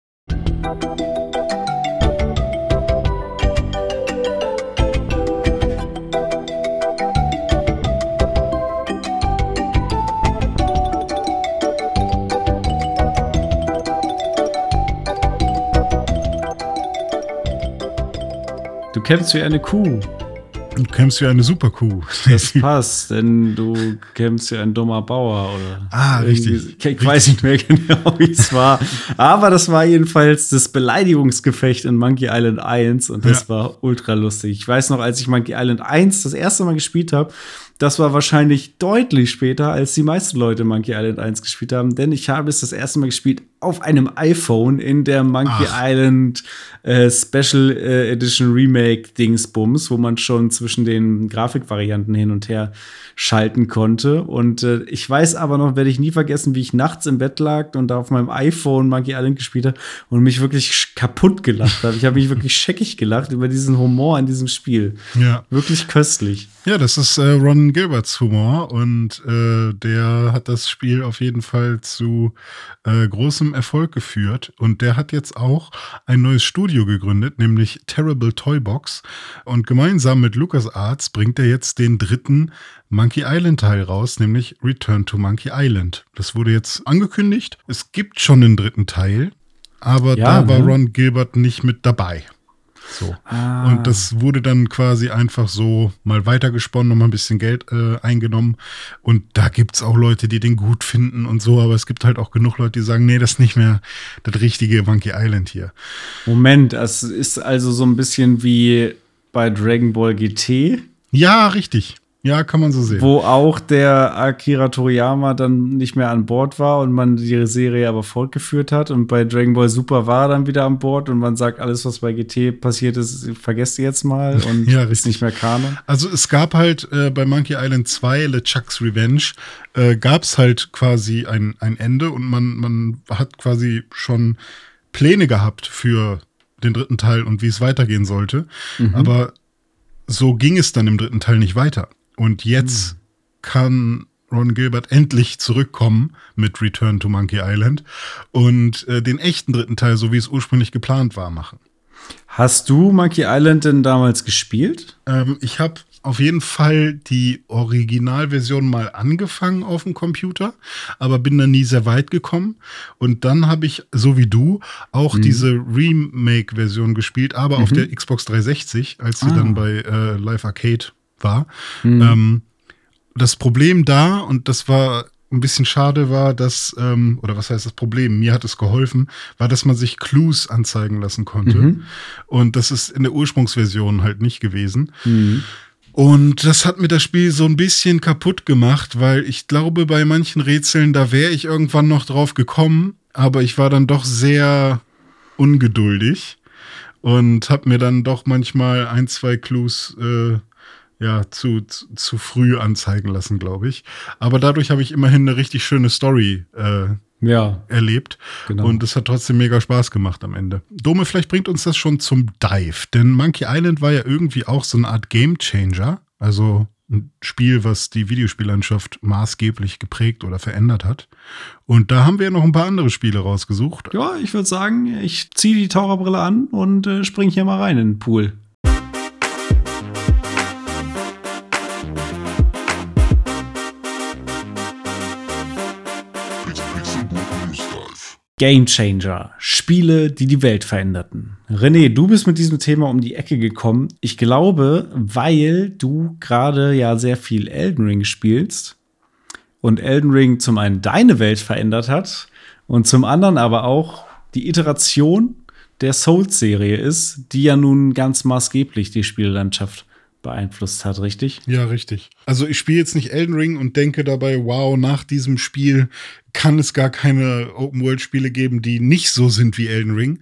[SPEAKER 1] Du kämpfst wie eine Kuh,
[SPEAKER 2] Du kämpfst wie eine Superkuh.
[SPEAKER 1] Das passt, denn du kämpfst wie ein dummer Bauer oder.
[SPEAKER 2] Ah, richtig.
[SPEAKER 1] ich weiß nicht mehr genau, wie es war. Aber das war jedenfalls das Beleidigungsgefecht in Monkey Island 1 und das
[SPEAKER 2] Ja.
[SPEAKER 1] war ultra lustig. Ich weiß noch, als ich Monkey Island 1 das erste Mal gespielt habe, das war wahrscheinlich deutlich später, als die meisten Leute Monkey Island 1 gespielt haben, denn ich habe es das erste Mal gespielt auf einem iPhone in der Monkey
[SPEAKER 2] Ach.
[SPEAKER 1] Island äh, Special äh, Edition Remake Dingsbums, wo man schon zwischen den Grafikvarianten hin und her schalten konnte. Und äh, ich weiß aber noch, werde ich nie vergessen, wie ich nachts im Bett lag und da auf meinem iPhone Monkey Island gespielt habe und mich wirklich kaputt gelacht habe. Ich habe mich wirklich *laughs* scheckig gelacht über diesen Humor in diesem Spiel.
[SPEAKER 2] Ja.
[SPEAKER 1] Wirklich köstlich.
[SPEAKER 2] Ja, das ist äh, Gilberts Humor und äh, der hat das Spiel auf jeden Fall zu äh, großem Erfolg geführt und der hat jetzt auch ein neues Studio gegründet, nämlich Terrible Toybox und gemeinsam mit LucasArts bringt er jetzt den dritten Monkey Island Teil raus, nämlich Return to Monkey Island. Das wurde jetzt angekündigt. Es gibt schon einen dritten Teil, aber
[SPEAKER 1] Ja,
[SPEAKER 2] da war
[SPEAKER 1] ne?
[SPEAKER 2] Ron Gilbert nicht mit dabei. So.
[SPEAKER 1] Ah.
[SPEAKER 2] Und das wurde dann quasi einfach so mal weitergesponnen, nochmal ein bisschen Geld äh, eingenommen. Und da gibt's auch Leute, die den gut finden und so, aber es gibt halt auch genug Leute, die sagen, nee, das ist nicht mehr das richtige Monkey Island hier.
[SPEAKER 1] Moment, es ist also so ein bisschen wie bei Dragon Ball GT.
[SPEAKER 2] Ja, richtig. Ja, kann man so sehen.
[SPEAKER 1] Wo auch der Akira Toriyama dann nicht mehr an Bord war und man die Serie aber fortgeführt hat. Und bei Dragon Ball Super war er dann wieder an Bord und man sagt, alles, was bei GT passiert ist, vergesst ihr jetzt mal *laughs* und
[SPEAKER 2] Ja,
[SPEAKER 1] ist nicht mehr Kanon.
[SPEAKER 2] Also es gab halt äh, bei Monkey Island 2, LeChuck's Revenge, äh, gab es halt quasi ein, ein Ende und man, man hat quasi schon Pläne gehabt für den dritten Teil und wie es weitergehen sollte. Aber so ging es dann im dritten Teil nicht weiter. Und jetzt kann Ron Gilbert endlich zurückkommen mit Return to Monkey Island und äh, den echten dritten Teil, so wie es ursprünglich geplant war, machen.
[SPEAKER 1] Hast du Monkey Island denn damals gespielt?
[SPEAKER 2] Ähm, ich habe auf jeden Fall die Originalversion mal angefangen auf dem Computer, aber bin da nie sehr weit gekommen. Und dann habe ich, so wie du, auch diese Remake-Version gespielt, aber auf der Xbox 360, als sie
[SPEAKER 1] Ah.
[SPEAKER 2] dann bei äh, Live Arcade war. Ähm, das Problem da, und das war ein bisschen schade, war, dass, ähm, oder was heißt das Problem? Mir hat es geholfen, war, dass man sich Clues anzeigen lassen konnte. Und das ist in der Ursprungsversion halt nicht gewesen. Und das hat mir das Spiel so ein bisschen kaputt gemacht, weil ich glaube, bei manchen Rätseln, da wäre ich irgendwann noch drauf gekommen, aber ich war dann doch sehr ungeduldig und habe mir dann doch manchmal ein, zwei Clues äh, ja, zu, zu, zu früh anzeigen lassen, glaube ich. Aber dadurch habe ich immerhin eine richtig schöne Story äh,
[SPEAKER 1] Ja.
[SPEAKER 2] erlebt.
[SPEAKER 1] Genau.
[SPEAKER 2] Und es hat trotzdem mega Spaß gemacht am Ende. Dome, vielleicht bringt uns das schon zum Dive. Denn Monkey Island war ja irgendwie auch so eine Art Game Changer. Also ein Spiel, was die Videospiellandschaft maßgeblich geprägt oder verändert hat. Und da haben wir noch ein paar andere Spiele rausgesucht.
[SPEAKER 1] Ja, ich würde sagen, ich ziehe die Taucherbrille an und äh, spring hier mal rein in den Pool. Game Changer. Spiele, die die Welt veränderten. René, du bist mit diesem Thema um die Ecke gekommen. Ich glaube, weil du gerade ja sehr viel Elden Ring spielst und Elden Ring zum einen deine Welt verändert hat und zum anderen aber auch die Iteration der Souls-Serie ist, die ja nun ganz maßgeblich die Spiellandschaft beeinflusst hat, richtig?
[SPEAKER 2] Ja, richtig. Also ich spiele jetzt nicht Elden Ring und denke dabei, wow, nach diesem Spiel kann es gar keine Open-World-Spiele geben, die nicht so sind wie Elden Ring.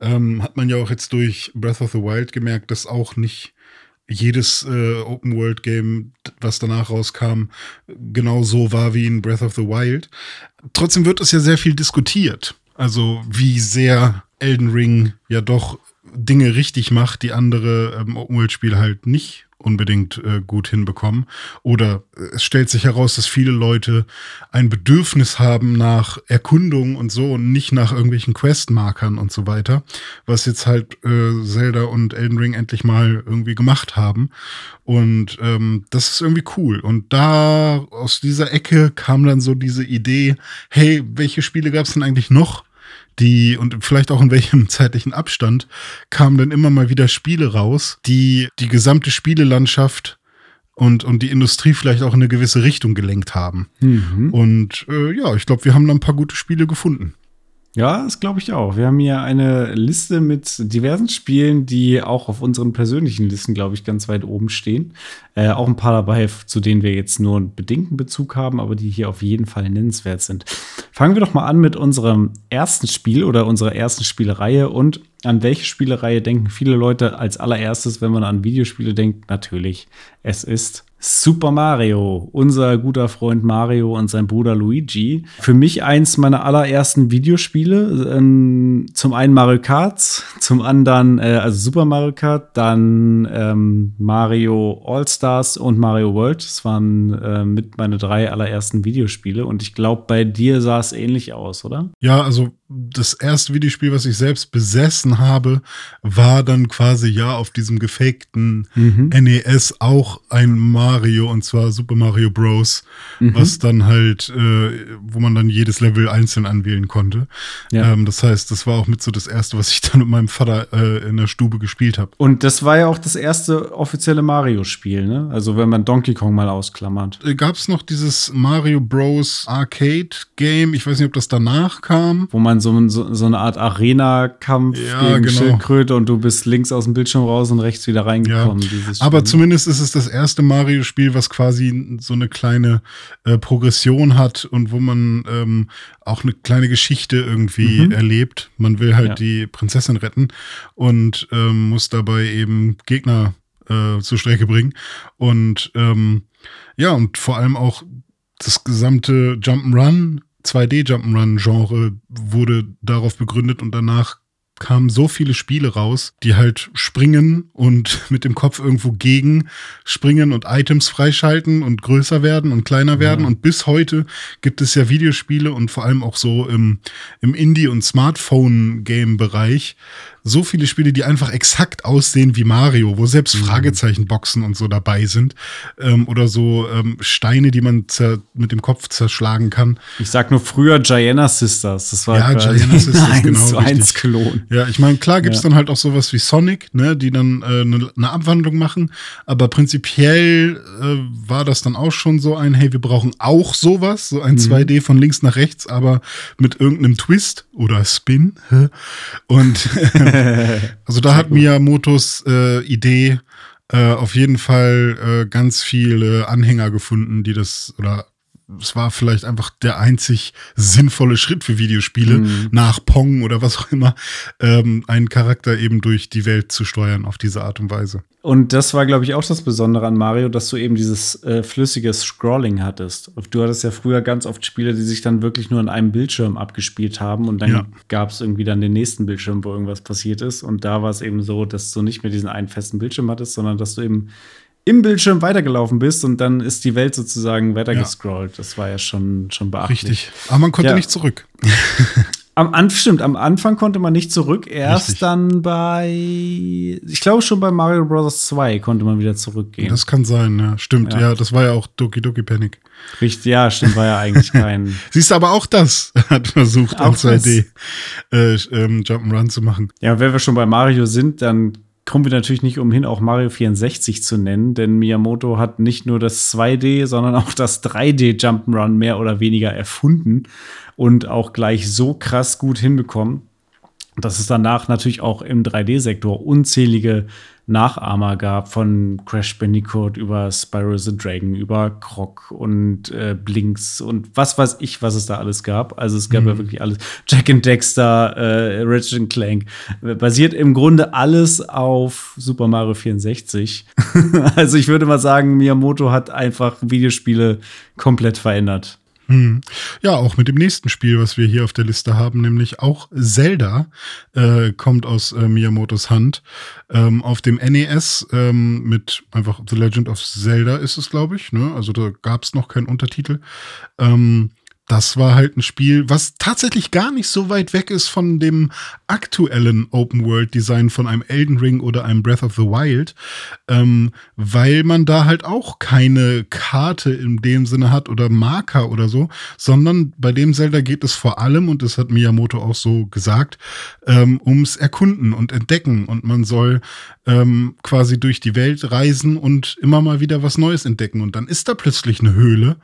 [SPEAKER 2] Ähm, hat man ja auch jetzt durch Breath of the Wild gemerkt, dass auch nicht jedes äh, Open-World-Game, was danach rauskam, genau so war wie in Breath of the Wild. Trotzdem wird es ja sehr viel diskutiert. Also wie sehr Elden Ring ja doch Dinge richtig macht, die andere ähm, Open-World-Spiele halt nicht unbedingt äh, gut hinbekommen. Oder äh, es stellt sich heraus, dass viele Leute ein Bedürfnis haben nach Erkundung und so und nicht nach irgendwelchen Questmarkern und so weiter, was jetzt halt äh, Zelda und Elden Ring endlich mal irgendwie gemacht haben. Und ähm, das ist irgendwie cool. Und da aus dieser Ecke kam dann so diese Idee, hey, welche Spiele gab es denn eigentlich noch, die und vielleicht auch in welchem *laughs* zeitlichen Abstand kamen dann immer mal wieder Spiele raus, die die gesamte Spielelandschaft und, und die Industrie vielleicht auch in eine gewisse Richtung gelenkt haben.
[SPEAKER 1] Mhm.
[SPEAKER 2] Und äh, ja, ich glaube, wir haben da ein paar gute Spiele gefunden.
[SPEAKER 1] Ja, das glaube ich auch. Wir haben hier eine Liste mit diversen Spielen, die auch auf unseren persönlichen Listen, glaube ich, ganz weit oben stehen. Äh, auch ein paar dabei, zu denen wir jetzt nur einen bedingten Bezug haben, aber die hier auf jeden Fall nennenswert sind. Fangen wir doch mal an mit unserem ersten Spiel oder unserer ersten Spielereihe. Und an welche Spielereihe denken viele Leute als allererstes, wenn man an Videospiele denkt? Natürlich, es ist Super Mario, unser guter Freund Mario und sein Bruder Luigi. Für mich eins meiner allerersten Videospiele. Ähm, zum einen Mario Kart, zum anderen, äh, also Super Mario Kart, dann ähm, Mario All-Stars und Mario World. Das waren äh, mit meine drei allerersten Videospiele. Und ich glaube, bei dir sah es ähnlich aus, oder?
[SPEAKER 2] Ja, also das erste Videospiel, was ich selbst besessen habe, war dann quasi ja auf diesem gefakten
[SPEAKER 1] Mhm.
[SPEAKER 2] NES auch ein Mario und zwar Super Mario Bros,
[SPEAKER 1] Mhm.
[SPEAKER 2] was dann halt, äh, wo man dann jedes Level einzeln anwählen konnte.
[SPEAKER 1] Ja.
[SPEAKER 2] Ähm, das heißt, das war auch mit so das erste, was ich *laughs* dann mit meinem Vater äh, in der Stube gespielt habe.
[SPEAKER 1] Und das war ja auch das erste offizielle Mario-Spiel, ne? Also wenn man Donkey Kong mal ausklammert.
[SPEAKER 2] Gab es noch dieses Mario Bros Arcade Game? Ich weiß nicht, ob das danach kam.
[SPEAKER 1] Wo man so, so, so eine Art Arena-Kampf
[SPEAKER 2] Ja,
[SPEAKER 1] gegen
[SPEAKER 2] genau.
[SPEAKER 1] Schildkröte und du bist links aus dem Bildschirm raus und rechts wieder reingekommen. dieses
[SPEAKER 2] Aber zumindest ist es das erste Mario-Spiel, was quasi so eine kleine äh, Progression hat und wo man ähm, auch eine kleine Geschichte irgendwie
[SPEAKER 1] Mhm.
[SPEAKER 2] erlebt. Man will halt
[SPEAKER 1] Ja.
[SPEAKER 2] die Prinzessin retten und ähm, muss dabei eben Gegner äh, zur Strecke bringen. Und ähm, ja, und vor allem auch das gesamte Jump'n'Run, 2D-Jump'n'Run-Genre wurde darauf begründet und danach kamen so viele Spiele raus, die halt springen und *laughs* mit dem Kopf irgendwo gegen springen und Items freischalten und größer werden und kleiner werden. Und bis heute gibt es ja Videospiele und vor allem auch so im, im Indie- und Smartphone-Game-Bereich so viele Spiele, die einfach exakt aussehen wie Mario, wo selbst Fragezeichenboxen und so dabei sind. Ähm, oder so ähm, Steine, die man mit dem Kopf zerschlagen kann.
[SPEAKER 1] Ich sag nur früher Gianna Sisters. Das war
[SPEAKER 2] Ja, Gianna *laughs* Sisters, genau,
[SPEAKER 1] zu eins
[SPEAKER 2] richtig.
[SPEAKER 1] Klon.
[SPEAKER 2] Ja, ich meine, klar gibt's
[SPEAKER 1] Ja.
[SPEAKER 2] dann halt auch sowas wie Sonic, ne, die dann äh, eine ne Abwandlung machen, aber prinzipiell äh, war das dann auch schon so ein, hey, wir brauchen auch sowas, so ein
[SPEAKER 1] Mhm.
[SPEAKER 2] 2D von links nach rechts, aber mit irgendeinem Twist oder Spin. Und *laughs* *laughs* also da hat Miyamotos äh, Idee äh, auf jeden Fall äh, ganz viele Anhänger gefunden, die das oder es war vielleicht einfach der einzig sinnvolle Schritt für Videospiele
[SPEAKER 1] Mhm.
[SPEAKER 2] nach Pong oder was auch immer, ähm, einen Charakter eben durch die Welt zu steuern auf diese Art und Weise.
[SPEAKER 1] Und das war, glaube ich, auch das Besondere an Mario, dass du eben dieses äh, flüssige Scrolling hattest. Du hattest ja früher ganz oft Spiele, die sich dann wirklich nur in einem Bildschirm abgespielt haben und dann
[SPEAKER 2] Ja.
[SPEAKER 1] gab es irgendwie dann den nächsten Bildschirm, wo irgendwas passiert ist. Und da war es eben so, dass du nicht mehr diesen einen festen Bildschirm hattest, sondern dass du eben im Bildschirm weitergelaufen bist und dann ist die Welt sozusagen weitergescrollt. Das war ja schon, schon beachtlich.
[SPEAKER 2] Richtig. Aber man konnte
[SPEAKER 1] Ja.
[SPEAKER 2] nicht zurück. *laughs*
[SPEAKER 1] Am An stimmt, am Anfang konnte man nicht zurück. Erst
[SPEAKER 2] Richtig.
[SPEAKER 1] dann bei, ich glaube schon bei Mario Bros. 2 konnte man wieder zurückgehen.
[SPEAKER 2] Das kann sein, ja. Stimmt,
[SPEAKER 1] Ja.
[SPEAKER 2] ja. das war ja auch Doki Doki Panic.
[SPEAKER 1] Richtig, ja, stimmt, war ja eigentlich kein. *laughs*
[SPEAKER 2] Siehst du, aber auch das *laughs* hat versucht,
[SPEAKER 1] Auch
[SPEAKER 2] ein 2D äh, ähm, Jump'n'Run zu machen.
[SPEAKER 1] Ja, wenn wir schon bei Mario sind, dann kommen wir natürlich nicht umhin, auch Mario 64 zu nennen, denn Miyamoto hat nicht nur das 2D, sondern auch das 3D Jump'n'Run mehr oder weniger erfunden und auch gleich so krass gut hinbekommen, dass es danach natürlich auch im 3D-Sektor unzählige Nachahmer gab von Crash Bandicoot über Spyro the Dragon, über Croc und äh, Blinks und was weiß ich, was es da alles gab. Also es gab ja wirklich alles. Jack and Dexter, äh, Ratchet and Clank. Basiert im Grunde alles auf Super Mario 64. *laughs* also ich würde mal sagen, Miyamoto hat einfach Videospiele komplett verändert.
[SPEAKER 2] Hm. Ja, auch mit dem nächsten Spiel, was wir hier auf der Liste haben, nämlich auch Zelda, äh, kommt aus äh, Miyamotos Hand. Ähm, auf dem NES ähm, mit einfach The Legend of Zelda ist es, glaube ich. Ne? Also da gab es noch keinen Untertitel. Ähm, das war halt ein Spiel, was tatsächlich gar nicht so weit weg ist von dem aktuellen Open-World-Design von einem Elden Ring oder einem Breath of the Wild, ähm, weil man da halt auch keine Karte in dem Sinne hat oder Marker oder so, sondern bei dem Zelda geht es vor allem, und das hat Miyamoto auch so gesagt, ähm, ums Erkunden und Entdecken. Und man soll ähm, quasi durch die Welt reisen und immer mal wieder was Neues entdecken. Und dann ist da plötzlich eine Höhle,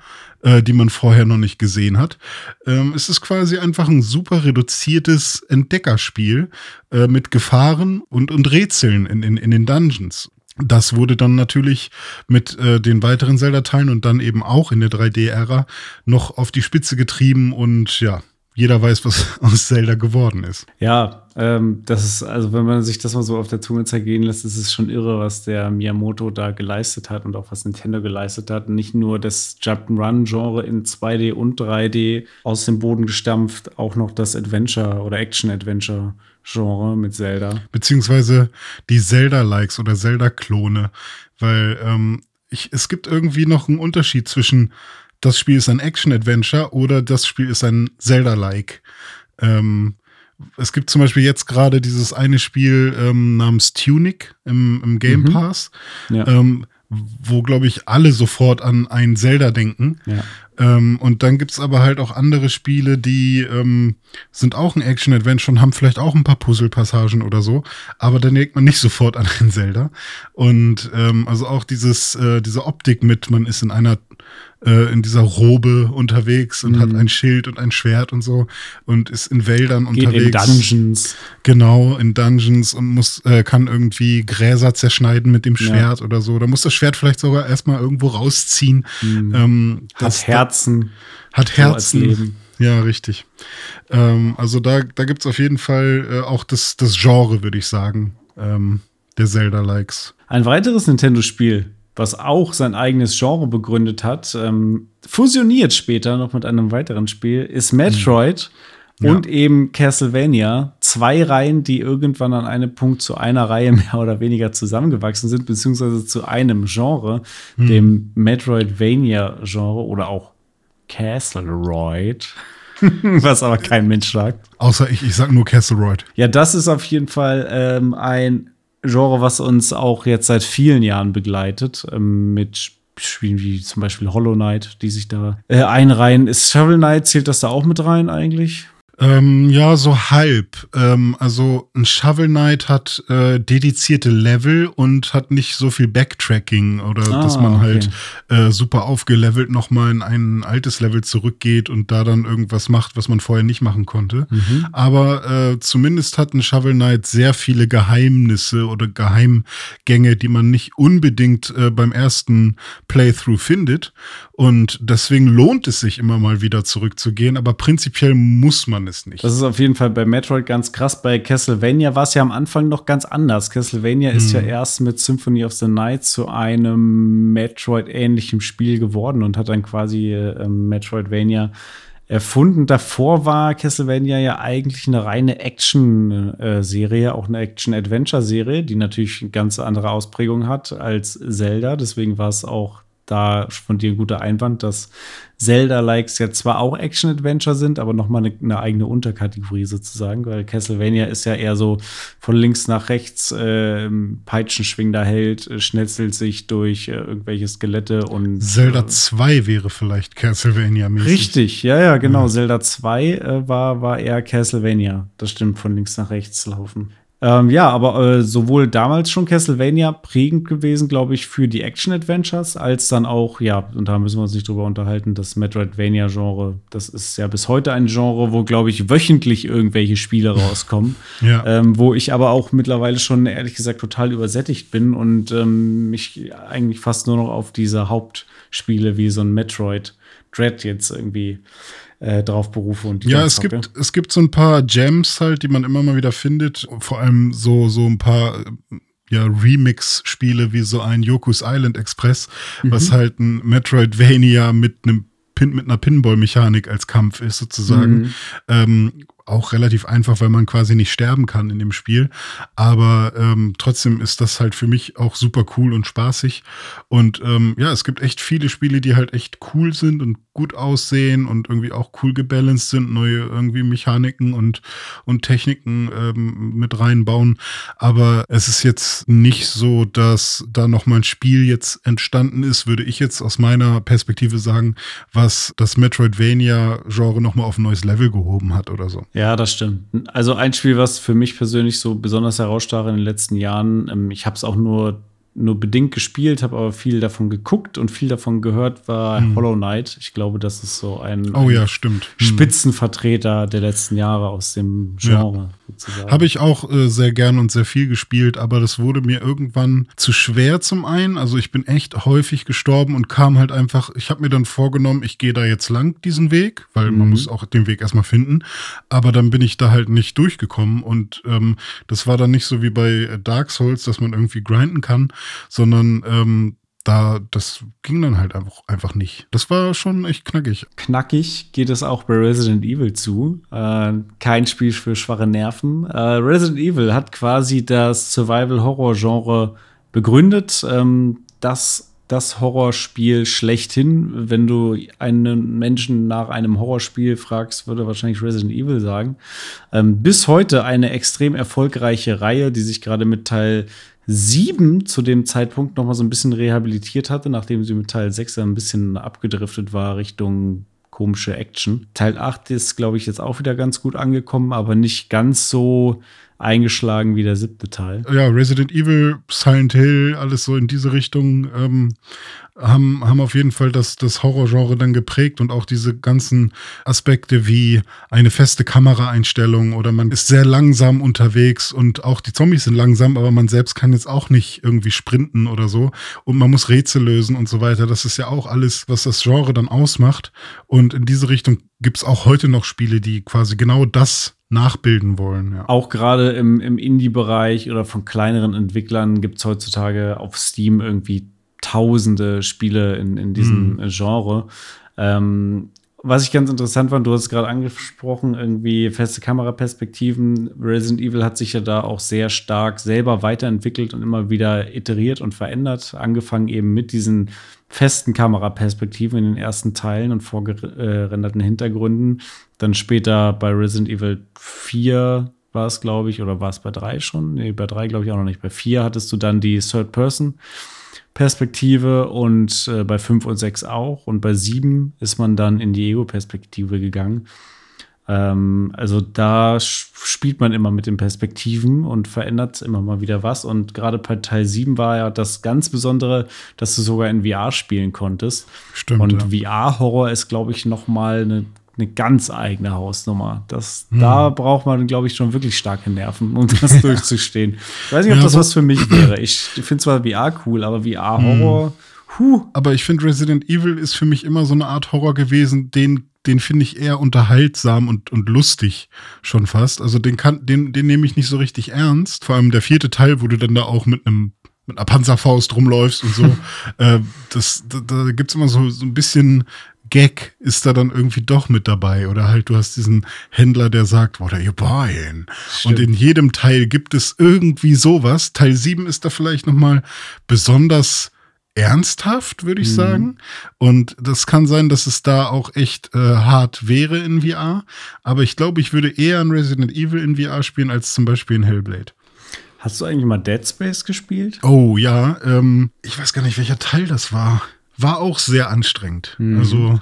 [SPEAKER 2] äh, die man vorher noch nicht gesehen hat. Ähm, es ist quasi einfach ein super reduziertes Entdeckerspiel äh, mit Gefahren und, und Rätseln in, in, in den Dungeons. Das wurde dann natürlich mit äh, den weiteren Zelda-Teilen und dann eben auch in der 3D-Ära noch auf die Spitze getrieben und ja, jeder weiß, was *laughs* aus Zelda geworden ist.
[SPEAKER 1] Ja, ähm, das ist, also wenn man sich das mal so auf der Zunge zergehen lässt, ist es schon irre, was der Miyamoto da geleistet hat und auch was Nintendo geleistet hat. Nicht nur das Jump'n'Run-Genre in 2D und 3D aus dem Boden gestampft, auch noch das Adventure- oder Action-Adventure-Genre mit Zelda.
[SPEAKER 2] Beziehungsweise die Zelda-Likes oder Zelda-Klone, weil ähm, ich, es gibt irgendwie noch einen Unterschied zwischen das Spiel ist ein Action-Adventure oder das Spiel ist ein Zelda-like. Ähm, es gibt zum Beispiel jetzt gerade dieses eine Spiel ähm, namens Tunic im, im Game mhm. Pass, ja. ähm, wo, glaube ich, alle sofort an ein Zelda denken. Ja. Ähm, und dann gibt es aber halt auch andere Spiele, die ähm, sind auch ein Action-Adventure und haben vielleicht auch ein paar Puzzle-Passagen oder so, aber dann denkt man nicht *laughs* sofort an ein Zelda. Und ähm, also auch dieses, äh, diese Optik mit, man ist in einer äh, in dieser Robe unterwegs und mhm. hat ein Schild und ein Schwert und so und ist in Wäldern Geht unterwegs.
[SPEAKER 1] In Dungeons.
[SPEAKER 2] Genau, in Dungeons und muss, äh, kann irgendwie Gräser zerschneiden mit dem Schwert ja. oder so. Da muss das Schwert vielleicht sogar erstmal irgendwo rausziehen.
[SPEAKER 1] Mhm. Ähm, hat Herzen.
[SPEAKER 2] Hat Herzen. So ja, richtig. Ähm, also da, da gibt es auf jeden Fall äh, auch das, das Genre, würde ich sagen, ähm, der Zelda-Likes.
[SPEAKER 1] Ein weiteres Nintendo-Spiel, was auch sein eigenes Genre begründet hat, ähm, fusioniert später noch mit einem weiteren Spiel, ist Metroid mhm. ja. und eben Castlevania. Zwei Reihen, die irgendwann an einem Punkt zu einer Reihe mehr oder weniger zusammengewachsen sind, beziehungsweise zu einem Genre, mhm. dem Metroidvania-Genre oder auch Castleroid. *laughs* was aber kein Mensch sagt.
[SPEAKER 2] Außer ich, ich sag nur Castleroid.
[SPEAKER 1] Ja, das ist auf jeden Fall ähm, ein Genre, was uns auch jetzt seit vielen Jahren begleitet, ähm, mit Spielen wie zum Beispiel Hollow Knight, die sich da äh, einreihen. Ist Shovel Knight, zählt das da auch mit rein eigentlich?
[SPEAKER 2] Ähm, ja, so halb. Ähm, also ein Shovel Knight hat äh, dedizierte Level und hat nicht so viel Backtracking oder ah, dass man halt äh, super aufgelevelt nochmal in ein altes Level zurückgeht und da dann irgendwas macht, was man vorher nicht machen konnte. Mhm. Aber äh, zumindest hat ein Shovel Knight sehr viele Geheimnisse oder Geheimgänge, die man nicht unbedingt äh, beim ersten Playthrough findet. Und deswegen lohnt es sich immer mal wieder zurückzugehen, aber prinzipiell muss man es nicht.
[SPEAKER 1] Das ist auf jeden Fall bei Metroid ganz krass. Bei Castlevania war es ja am Anfang noch ganz anders. Castlevania hm. ist ja erst mit Symphony of the Night zu einem Metroid-ähnlichen Spiel geworden und hat dann quasi äh, Metroidvania erfunden. Davor war Castlevania ja eigentlich eine reine Action-Serie, äh, auch eine Action-Adventure-Serie, die natürlich eine ganz andere Ausprägung hat als Zelda. Deswegen war es auch da von dir ein guter Einwand, dass Zelda-Likes ja zwar auch Action-Adventure sind, aber nochmal eine, eine eigene Unterkategorie sozusagen, weil Castlevania ist ja eher so von links nach rechts äh, peitschenschwingender Held, äh, schnetzelt sich durch äh, irgendwelche Skelette und.
[SPEAKER 2] Zelda 2 wäre vielleicht Castlevania-mäßig.
[SPEAKER 1] Richtig, ja, ja, genau. Ja. Zelda 2 äh, war, war eher Castlevania. Das stimmt, von links nach rechts laufen. Ähm, ja, aber äh, sowohl damals schon Castlevania prägend gewesen, glaube ich, für die Action-Adventures, als dann auch, ja, und da müssen wir uns nicht drüber unterhalten, das Metroidvania-Genre, das ist ja bis heute ein Genre, wo, glaube ich, wöchentlich irgendwelche Spiele *laughs* rauskommen. ja. ähm, wo ich aber auch mittlerweile schon, ehrlich gesagt, total übersättigt bin und ähm, mich eigentlich fast nur noch auf diese Hauptspiele wie so ein Metroid Dread jetzt irgendwie äh, drauf berufe und
[SPEAKER 2] ja es gibt es gibt so ein paar Gems halt die man immer mal wieder findet vor allem so so ein paar ja, Remix-Spiele wie so ein Yoku's Island Express, mhm. was halt ein Metroidvania mit einem Pin, mit einer Pinball-Mechanik als Kampf ist, sozusagen. Mhm. Ähm, auch relativ einfach, weil man quasi nicht sterben kann in dem Spiel. Aber ähm, trotzdem ist das halt für mich auch super cool und spaßig. Und ähm, ja, es gibt echt viele Spiele, die halt echt cool sind und gut aussehen und irgendwie auch cool gebalanced sind, neue irgendwie Mechaniken und, und Techniken ähm, mit reinbauen. Aber es ist jetzt nicht so, dass da nochmal ein Spiel jetzt entstanden ist, würde ich jetzt aus meiner Perspektive sagen, was das Metroidvania-Genre nochmal auf ein neues Level gehoben hat oder so.
[SPEAKER 1] Ja, das stimmt. Also ein Spiel, was für mich persönlich so besonders herausstach in den letzten Jahren, ähm, ich habe es auch nur nur bedingt gespielt, habe aber viel davon geguckt und viel davon gehört, war hm. Hollow Knight. Ich glaube, das ist so ein,
[SPEAKER 2] oh, ja, stimmt.
[SPEAKER 1] Hm. Spitzenvertreter der letzten Jahre aus dem Genre.
[SPEAKER 2] Ja. Habe ich auch äh, sehr gern und sehr viel gespielt, aber das wurde mir irgendwann zu schwer zum einen. Also ich bin echt häufig gestorben und kam halt einfach, ich habe mir dann vorgenommen, ich gehe da jetzt lang diesen Weg, weil mhm. man muss auch den Weg erstmal finden. Aber dann bin ich da halt nicht durchgekommen und ähm, das war dann nicht so wie bei Dark Souls, dass man irgendwie grinden kann, sondern ähm, da, das ging dann halt einfach, einfach nicht. Das war schon echt knackig.
[SPEAKER 1] Knackig geht es auch bei Resident Evil zu. Äh, kein Spiel für schwache Nerven. Äh, Resident Evil hat quasi das Survival-Horror-Genre begründet. Ähm, das das Horrorspiel schlechthin. Wenn du einen Menschen nach einem Horrorspiel fragst, würde wahrscheinlich Resident Evil sagen. Ähm, bis heute eine extrem erfolgreiche Reihe, die sich gerade mit Teil 7 zu dem Zeitpunkt noch mal so ein bisschen rehabilitiert hatte, nachdem sie mit Teil 6 ein bisschen abgedriftet war Richtung komische Action. Teil 8 ist, glaube ich, jetzt auch wieder ganz gut angekommen, aber nicht ganz so eingeschlagen wie der siebte Teil.
[SPEAKER 2] Ja, Resident Evil, Silent Hill, alles so in diese Richtung ähm, haben, haben auf jeden Fall das, das Horrorgenre dann geprägt und auch diese ganzen Aspekte wie eine feste Kameraeinstellung oder man ist sehr langsam unterwegs und auch die Zombies sind langsam, aber man selbst kann jetzt auch nicht irgendwie sprinten oder so und man muss Rätsel lösen und so weiter. Das ist ja auch alles, was das Genre dann ausmacht und in diese Richtung gibt es auch heute noch Spiele, die quasi genau das nachbilden wollen. Ja.
[SPEAKER 1] Auch gerade im, im Indie-Bereich oder von kleineren Entwicklern gibt es heutzutage auf Steam irgendwie tausende Spiele in, in diesem mm. Genre. Ähm, was ich ganz interessant fand, du hast es gerade angesprochen, irgendwie feste Kameraperspektiven. Resident Evil hat sich ja da auch sehr stark selber weiterentwickelt und immer wieder iteriert und verändert. Angefangen eben mit diesen festen Kameraperspektiven in den ersten Teilen und vorgerenderten Hintergründen. Dann später bei Resident Evil 4 war es, glaube ich, oder war es bei 3 schon? Nee, bei 3 glaube ich auch noch nicht. Bei 4 hattest du dann die Third Person. Perspektive und äh, bei 5 und 6 auch. Und bei 7 ist man dann in die Ego-Perspektive gegangen. Ähm, also da spielt man immer mit den Perspektiven und verändert immer mal wieder was. Und gerade bei Teil 7 war ja das ganz Besondere, dass du sogar in VR spielen konntest.
[SPEAKER 2] Stimmt.
[SPEAKER 1] Und ja. VR-Horror ist, glaube ich, noch mal eine eine ganz eigene Hausnummer. Das, hm. Da braucht man, glaube ich, schon wirklich starke Nerven, um das *laughs* durchzustehen. Ich weiß nicht, ob ja, das was für mich wäre. Ich finde zwar VR cool, aber VR-Horror. Hm.
[SPEAKER 2] Huh. Aber ich finde, Resident Evil ist für mich immer so eine Art Horror gewesen, den, den finde ich eher unterhaltsam und, und lustig schon fast. Also den, kann, den, den nehme ich nicht so richtig ernst. Vor allem der vierte Teil, wo du dann da auch mit einem mit einer Panzerfaust rumläufst und so. *laughs* äh, das, da, da gibt es immer so, so ein bisschen Gag ist da dann irgendwie doch mit dabei. Oder halt, du hast diesen Händler, der sagt, what are you buying? Stimmt. Und in jedem Teil gibt es irgendwie sowas. Teil 7 ist da vielleicht nochmal besonders ernsthaft, würde ich mhm. sagen. Und das kann sein, dass es da auch echt äh, hart wäre in VR. Aber ich glaube, ich würde eher ein Resident Evil in VR spielen, als zum Beispiel in Hellblade.
[SPEAKER 1] Hast du eigentlich mal Dead Space gespielt?
[SPEAKER 2] Oh ja, ähm, ich weiß gar nicht, welcher Teil das war. War auch sehr anstrengend. Mhm. Also.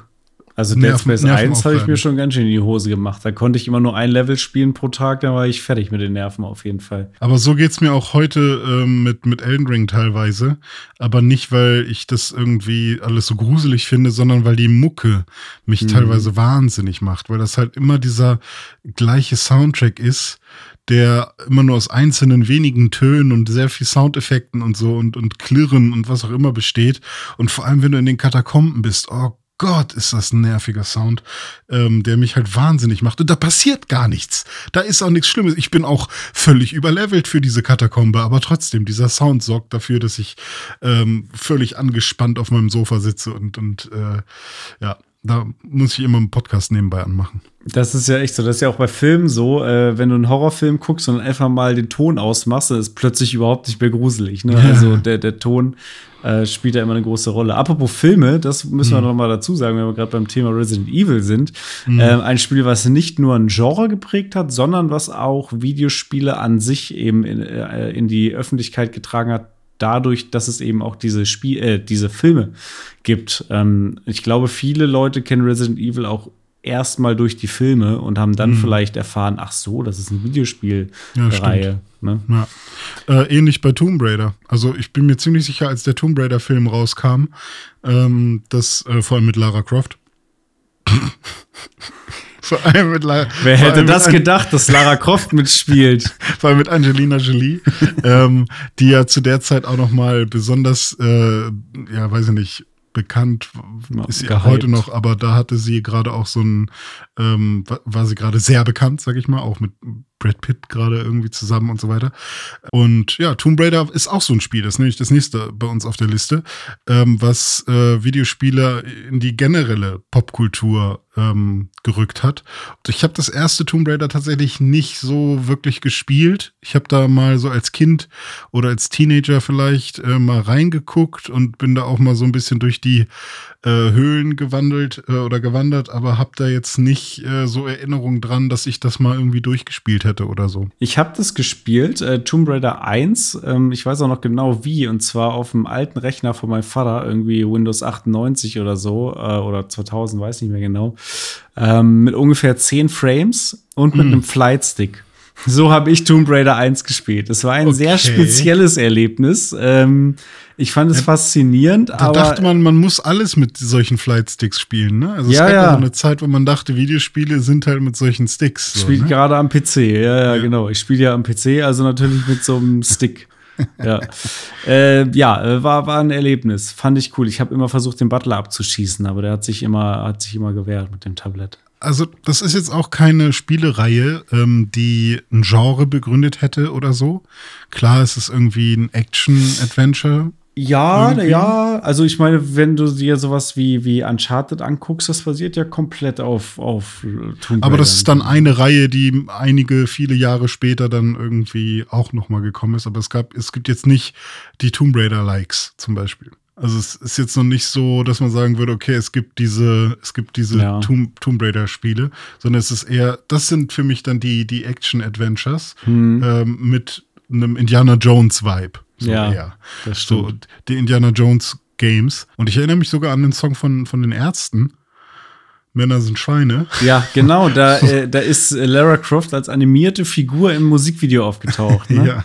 [SPEAKER 1] Also Dead Space 1 habe ich mir schon ganz schön in die Hose gemacht. Da konnte ich immer nur ein Level spielen pro Tag, dann war ich fertig mit den Nerven auf jeden Fall.
[SPEAKER 2] Aber so geht es mir auch heute ähm, mit, mit Elden Ring teilweise. Aber nicht, weil ich das irgendwie alles so gruselig finde, sondern weil die Mucke mich mhm. teilweise wahnsinnig macht. Weil das halt immer dieser gleiche Soundtrack ist der immer nur aus einzelnen wenigen Tönen und sehr viel Soundeffekten und so und, und Klirren und was auch immer besteht. Und vor allem, wenn du in den Katakomben bist, oh Gott, ist das ein nerviger Sound, ähm, der mich halt wahnsinnig macht. Und da passiert gar nichts. Da ist auch nichts Schlimmes. Ich bin auch völlig überlevelt für diese Katakombe, aber trotzdem, dieser Sound sorgt dafür, dass ich ähm, völlig angespannt auf meinem Sofa sitze und, und äh, ja, da muss ich immer einen Podcast nebenbei anmachen.
[SPEAKER 1] Das ist ja echt so. Das ist ja auch bei Filmen so, äh, wenn du einen Horrorfilm guckst und einfach mal den Ton ausmachst, dann ist plötzlich überhaupt nicht mehr gruselig. Ne? Also der, der Ton äh, spielt ja immer eine große Rolle. Apropos Filme, das müssen wir mhm. noch mal dazu sagen, wenn wir gerade beim Thema Resident Evil sind. Mhm. Äh, ein Spiel, was nicht nur ein Genre geprägt hat, sondern was auch Videospiele an sich eben in, äh, in die Öffentlichkeit getragen hat, dadurch, dass es eben auch diese Spiel, äh, diese Filme gibt. Ähm, ich glaube, viele Leute kennen Resident Evil auch erstmal durch die Filme und haben dann mhm. vielleicht erfahren, ach so, das ist eine Videospielreihe. Ja, ne?
[SPEAKER 2] ja. Äh, ähnlich bei Tomb Raider. Also ich bin mir ziemlich sicher, als der Tomb Raider-Film rauskam, ähm, das äh, vor allem mit Lara Croft.
[SPEAKER 1] Vor allem mit Lara, Wer hätte das gedacht, dass Lara Croft *laughs* mitspielt?
[SPEAKER 2] vor allem mit Angelina Jolie, ähm, die ja zu der Zeit auch noch mal besonders, äh, ja, weiß ich nicht, bekannt, ist sie gehypt. heute noch, aber da hatte sie gerade auch so ein, ähm, war sie gerade sehr bekannt, sag ich mal, auch mit Brad Pitt gerade irgendwie zusammen und so weiter. Und ja, Tomb Raider ist auch so ein Spiel, das ist nämlich das nächste bei uns auf der Liste, ähm, was äh, Videospiele in die generelle Popkultur ähm, gerückt hat. Und ich habe das erste Tomb Raider tatsächlich nicht so wirklich gespielt. Ich habe da mal so als Kind oder als Teenager vielleicht äh, mal reingeguckt und bin da auch mal so ein bisschen durch die äh, Höhlen gewandelt äh, oder gewandert, aber habe da jetzt nicht äh, so Erinnerungen dran, dass ich das mal irgendwie durchgespielt hätte oder so.
[SPEAKER 1] Ich habe das gespielt, äh, Tomb Raider 1. Ähm, ich weiß auch noch genau wie, und zwar auf dem alten Rechner von meinem Vater, irgendwie Windows 98 oder so, äh, oder 2000, weiß nicht mehr genau, ähm, mit ungefähr 10 Frames und mit mm. einem Flight Stick. So habe ich Tomb Raider 1 gespielt. Das war ein okay. sehr spezielles Erlebnis. Ähm, ich fand es ja, faszinierend.
[SPEAKER 2] Da aber dachte man, man muss alles mit solchen Flight-Sticks spielen. Ne? Also es
[SPEAKER 1] ja,
[SPEAKER 2] gab
[SPEAKER 1] ja
[SPEAKER 2] eine Zeit, wo man dachte, Videospiele sind halt mit solchen Sticks.
[SPEAKER 1] So, Spielt ne? gerade am PC. Ja, ja, ja. genau. Ich spiele ja am PC, also natürlich mit so einem Stick. *laughs* ja, äh, ja äh, war, war ein Erlebnis. Fand ich cool. Ich habe immer versucht, den Butler abzuschießen, aber der hat sich immer, hat sich immer gewehrt mit dem Tablett
[SPEAKER 2] also das ist jetzt auch keine Spielereihe, ähm, die ein Genre begründet hätte oder so. Klar, es ist irgendwie ein Action-Adventure.
[SPEAKER 1] Ja, irgendwie. ja, also ich meine, wenn du dir sowas wie, wie Uncharted anguckst, das basiert ja komplett auf, auf
[SPEAKER 2] Tomb Aber das ist dann eine Reihe, die einige, viele Jahre später dann irgendwie auch nochmal gekommen ist. Aber es gab, es gibt jetzt nicht die Tomb Raider-Likes zum Beispiel. Also es ist jetzt noch nicht so, dass man sagen würde, okay, es gibt diese, es gibt diese ja. Tomb, Tomb Raider Spiele, sondern es ist eher, das sind für mich dann die, die Action Adventures hm. ähm, mit einem Indiana Jones Vibe.
[SPEAKER 1] So ja, eher. das
[SPEAKER 2] stimmt. So, die Indiana Jones Games. Und ich erinnere mich sogar an den Song von, von den Ärzten. Männer sind Schweine.
[SPEAKER 1] Ja, genau. Da, *laughs* äh, da ist Lara Croft als animierte Figur im Musikvideo aufgetaucht. Ne? ja.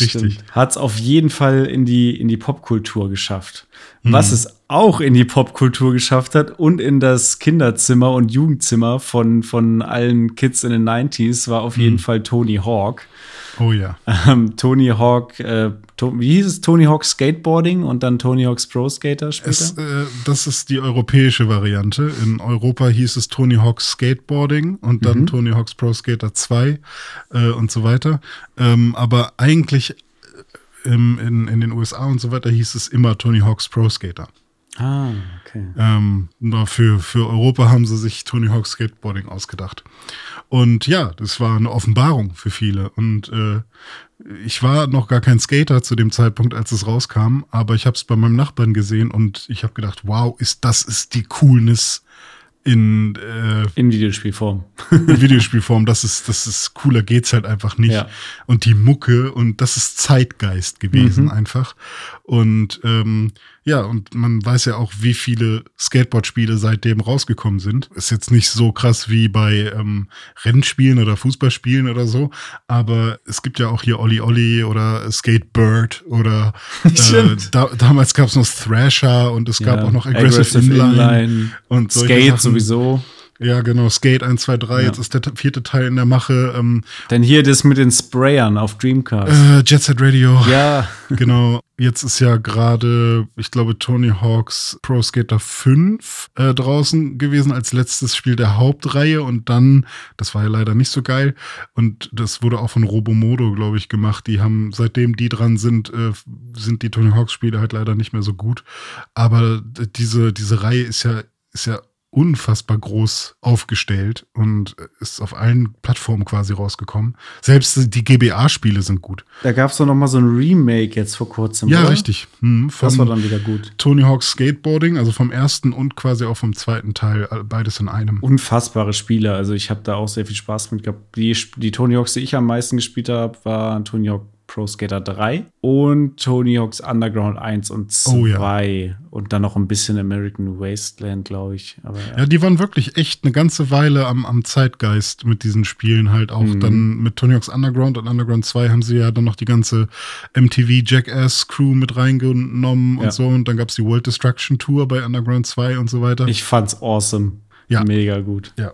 [SPEAKER 1] Richtig. Hat es auf jeden Fall in die, in die Popkultur geschafft. Mhm. Was es auch in die Popkultur geschafft hat und in das Kinderzimmer und Jugendzimmer von, von allen Kids in den 90s, war auf jeden mhm. Fall Tony Hawk.
[SPEAKER 2] Oh ja.
[SPEAKER 1] Ähm, Tony Hawk, äh, to wie hieß es? Tony Hawk Skateboarding und dann Tony Hawk's Pro Skater später?
[SPEAKER 2] Es, äh, das ist die europäische Variante. In Europa hieß es Tony Hawk's Skateboarding und dann mhm. Tony Hawk's Pro Skater 2 äh, und so weiter. Ähm, aber eigentlich äh, im, in, in den USA und so weiter hieß es immer Tony Hawk's Pro Skater.
[SPEAKER 1] Ah, okay.
[SPEAKER 2] Ähm, für, für Europa haben sie sich Tony Hawk's Skateboarding ausgedacht. Und ja, das war eine Offenbarung für viele. Und äh, ich war noch gar kein Skater zu dem Zeitpunkt, als es rauskam, aber ich habe es bei meinem Nachbarn gesehen und ich habe gedacht, wow, ist das ist die Coolness in, äh,
[SPEAKER 1] in Videospielform. *laughs*
[SPEAKER 2] in Videospielform, das ist, das ist cooler geht's halt einfach nicht. Ja. Und die Mucke und das ist Zeitgeist gewesen mhm. einfach. Und ähm, ja, und man weiß ja auch, wie viele Skateboard-Spiele seitdem rausgekommen sind. Ist jetzt nicht so krass wie bei ähm, Rennspielen oder Fußballspielen oder so, aber es gibt ja auch hier Olli Olli oder Skatebird oder *laughs* äh, da, damals gab es noch Thrasher und es gab auch noch Aggressive, Aggressive Inline, Inline,
[SPEAKER 1] und Skate Sachen. sowieso.
[SPEAKER 2] Ja, genau, Skate 1, 2, 3, ja. jetzt ist der vierte Teil in der Mache. Ähm,
[SPEAKER 1] Denn hier das mit den Sprayern auf Dreamcast.
[SPEAKER 2] Äh, Jet Set Radio.
[SPEAKER 1] Ja. *laughs*
[SPEAKER 2] genau. Jetzt ist ja gerade, ich glaube, Tony Hawks Pro Skater 5 äh, draußen gewesen als letztes Spiel der Hauptreihe und dann, das war ja leider nicht so geil und das wurde auch von Robomodo, glaube ich, gemacht. Die haben, seitdem die dran sind, äh, sind die Tony Hawks Spiele halt leider nicht mehr so gut. Aber diese, diese Reihe ist ja, ist ja unfassbar groß aufgestellt und ist auf allen Plattformen quasi rausgekommen. Selbst die GBA-Spiele sind gut.
[SPEAKER 1] Da gab es doch noch mal so ein Remake jetzt vor kurzem.
[SPEAKER 2] Ja,
[SPEAKER 1] oder?
[SPEAKER 2] richtig. Hm,
[SPEAKER 1] Das war dann wieder gut.
[SPEAKER 2] Tony Hawk's Skateboarding, also vom ersten und quasi auch vom zweiten Teil, äh, beides in einem.
[SPEAKER 1] Unfassbare Spiele. Also ich habe da auch sehr viel Spaß mit gehabt. Die, die Tony Hawks, die ich am meisten gespielt habe, war Tony Hawk Pro Skater 3 und Tony Hawk's Underground 1 und 2.
[SPEAKER 2] Oh ja.
[SPEAKER 1] Und dann noch ein bisschen American Wasteland, glaube ich. Aber ja.
[SPEAKER 2] Ja, die waren wirklich echt eine ganze Weile am, am Zeitgeist mit diesen Spielen halt auch.
[SPEAKER 1] Mhm.
[SPEAKER 2] Dann mit Tony Hawk's Underground und Underground 2 haben sie ja dann noch die ganze MTV Jackass Crew mit reingenommen und
[SPEAKER 1] Ja.
[SPEAKER 2] so. Und dann gab es die World Destruction Tour bei Underground 2 und so weiter.
[SPEAKER 1] Ich fand's awesome.
[SPEAKER 2] Ja.
[SPEAKER 1] Mega gut.
[SPEAKER 2] Ja.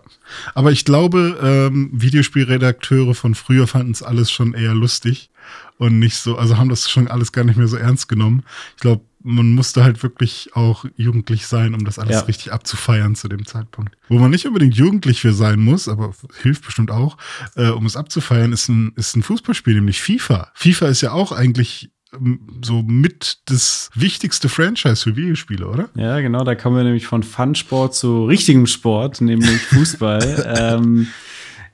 [SPEAKER 2] Aber ich glaube, ähm, Videospielredakteure von früher fanden es alles schon eher lustig und nicht so, also haben das schon alles gar nicht mehr so ernst genommen. Ich glaube, man musste halt wirklich auch jugendlich sein, um das alles
[SPEAKER 1] Ja.
[SPEAKER 2] richtig abzufeiern zu dem Zeitpunkt. Wo man nicht unbedingt jugendlich für sein muss, aber hilft bestimmt auch, äh, um es abzufeiern, ist ein, ist ein Fußballspiel, nämlich FIFA. FIFA ist ja auch eigentlich so mit das wichtigste Franchise für Videospiele, oder?
[SPEAKER 1] Ja, genau, da kommen wir nämlich von Fun-Sport zu richtigem Sport, nämlich Fußball. *laughs* ähm,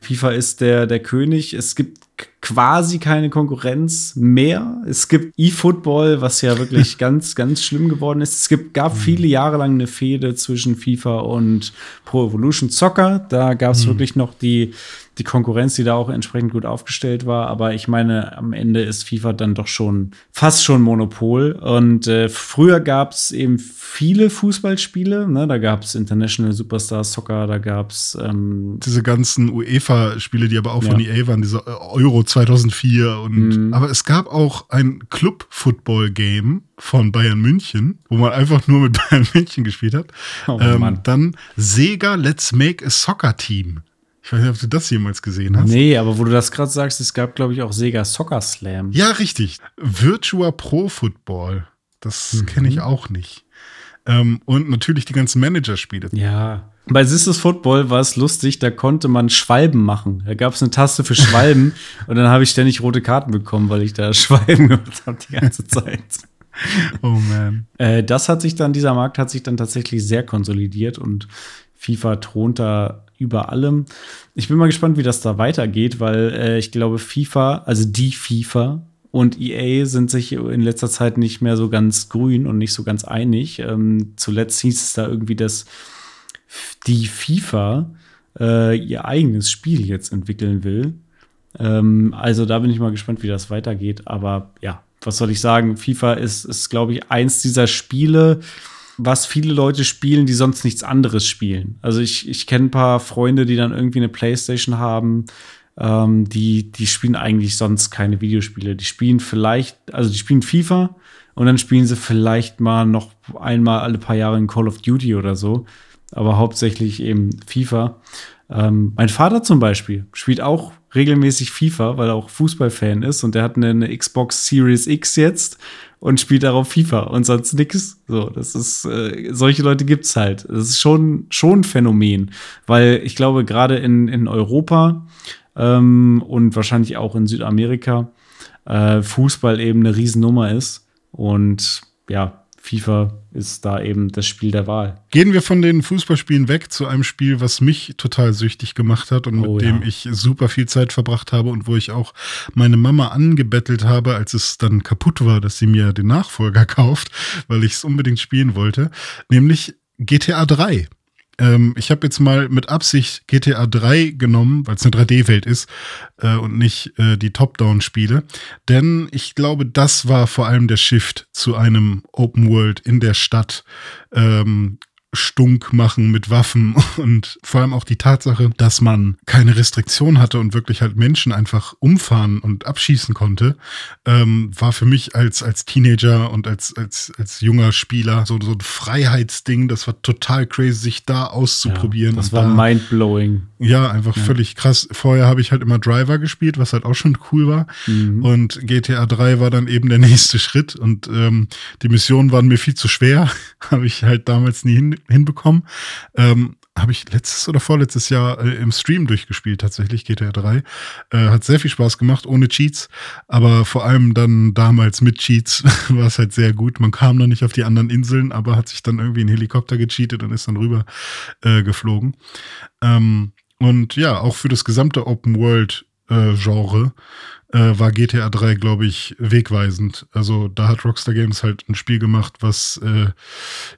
[SPEAKER 1] FIFA ist der, der König. Es gibt quasi keine Konkurrenz mehr. Es gibt E-Football, was ja wirklich *laughs* ganz, ganz schlimm geworden ist. Es gibt, gab viele Jahre lang eine Fehde zwischen FIFA und Pro Evolution Soccer. Da gab es wirklich noch die, die Konkurrenz, die da auch entsprechend gut aufgestellt war. Aber ich meine, am Ende ist FIFA dann doch schon fast schon Monopol. Und äh, früher gab es eben viele Fußballspiele. Ne? Da gab es International Superstar Soccer, da gab es ähm,
[SPEAKER 2] diese ganzen UEFA-Spiele, die aber auch von
[SPEAKER 1] Ja.
[SPEAKER 2] EA waren, diese Euro 2004 und
[SPEAKER 1] Mhm.
[SPEAKER 2] aber es gab auch ein Club-Football-Game von Bayern München, wo man einfach nur mit *laughs* Bayern München gespielt hat.
[SPEAKER 1] Oh,
[SPEAKER 2] ähm,
[SPEAKER 1] Mann.
[SPEAKER 2] dann Sega Let's Make a Soccer Team. Ich weiß nicht, ob du das jemals gesehen hast.
[SPEAKER 1] Nee, aber wo du das gerade sagst, es gab, glaube ich, auch Sega Soccer Slam.
[SPEAKER 2] Ja, richtig. Virtua Pro Football. Das kenne ich auch nicht. Ähm, und natürlich die ganzen Managerspiele.
[SPEAKER 1] Ja. Bei Sisters Football war es lustig, da konnte man Schwalben machen. Da gab es eine Taste für Schwalben *laughs* und dann habe ich ständig rote Karten bekommen, weil ich da Schwalben *laughs* gemacht habe die ganze Zeit.
[SPEAKER 2] Oh man.
[SPEAKER 1] Äh, das hat sich dann, dieser Markt hat sich dann tatsächlich sehr konsolidiert und FIFA thront da über allem. Ich bin mal gespannt, wie das da weitergeht, weil äh, ich glaube, FIFA, also die FIFA und EA sind sich in letzter Zeit nicht mehr so ganz grün und nicht so ganz einig. Ähm, zuletzt hieß es da irgendwie, dass die FIFA äh, ihr eigenes Spiel jetzt entwickeln will. Ähm, also da bin ich mal gespannt, wie das weitergeht. Aber ja, was soll ich sagen? FIFA ist, ist glaube ich, eins dieser Spiele, was viele Leute spielen, die sonst nichts anderes spielen. Also ich, ich kenne ein paar Freunde, die dann irgendwie eine Playstation haben, ähm, die, die spielen eigentlich sonst keine Videospiele. Die spielen vielleicht, also die spielen FIFA und dann spielen sie vielleicht mal noch einmal alle paar Jahre in Call of Duty oder so. Aber hauptsächlich eben FIFA. Ähm, mein Vater zum Beispiel spielt auch regelmäßig FIFA, weil er auch Fußballfan ist und der hat eine, eine Xbox Series X jetzt und spielt darauf FIFA und sonst nix. So, das ist, äh, solche Leute gibt's halt. Das ist schon, schon ein Phänomen, weil ich glaube, gerade in, in Europa ähm, und wahrscheinlich auch in Südamerika äh, Fußball eben eine Riesennummer ist und ja, FIFA ist da eben das Spiel der Wahl.
[SPEAKER 2] Gehen wir von den Fußballspielen weg zu einem Spiel, was mich total süchtig gemacht hat und
[SPEAKER 1] Oh,
[SPEAKER 2] mit dem
[SPEAKER 1] ja.
[SPEAKER 2] ich super viel Zeit verbracht habe und wo ich auch meine Mama angebettelt habe, als es dann kaputt war, dass sie mir den Nachfolger *laughs* kauft, weil ich es unbedingt spielen wollte, nämlich GTA 3. Ähm, ich habe jetzt mal mit Absicht GTA 3 genommen, weil es eine 3D-Welt ist äh, und nicht äh, die Top-Down-Spiele. Denn ich glaube, das war vor allem der Shift zu einem Open World in der Stadt. Ähm, Stunk machen mit Waffen *laughs* und vor allem auch die Tatsache, dass man keine Restriktion hatte und wirklich halt Menschen einfach umfahren und abschießen konnte, ähm, war für mich als, als Teenager und als, als, als junger Spieler so, so ein Freiheitsding. Das war total crazy, sich da auszuprobieren.
[SPEAKER 1] Ja, das war
[SPEAKER 2] da-
[SPEAKER 1] mindblowing.
[SPEAKER 2] ja, einfach völlig krass. Vorher habe ich halt immer Driver gespielt, was halt auch schon cool war. Und GTA 3 war dann eben der *laughs* nächste Schritt. Und ähm, die Missionen waren mir viel zu schwer. *laughs* habe ich halt damals nie hin, hinbekommen. Ähm, habe ich letztes oder vorletztes Jahr äh, im Stream durchgespielt, tatsächlich, GTA 3. Äh, hat sehr viel Spaß gemacht, ohne Cheats, aber vor allem dann damals mit Cheats *laughs* war es halt sehr gut. Man kam noch nicht auf die anderen Inseln, aber hat sich dann irgendwie ein Helikopter gecheatet und ist dann rüber äh, geflogen. Ähm, und ja, auch für das gesamte Open World äh, Genre äh, war GTA 3, glaube ich, wegweisend. Also da hat Rockstar Games halt ein Spiel gemacht, was äh,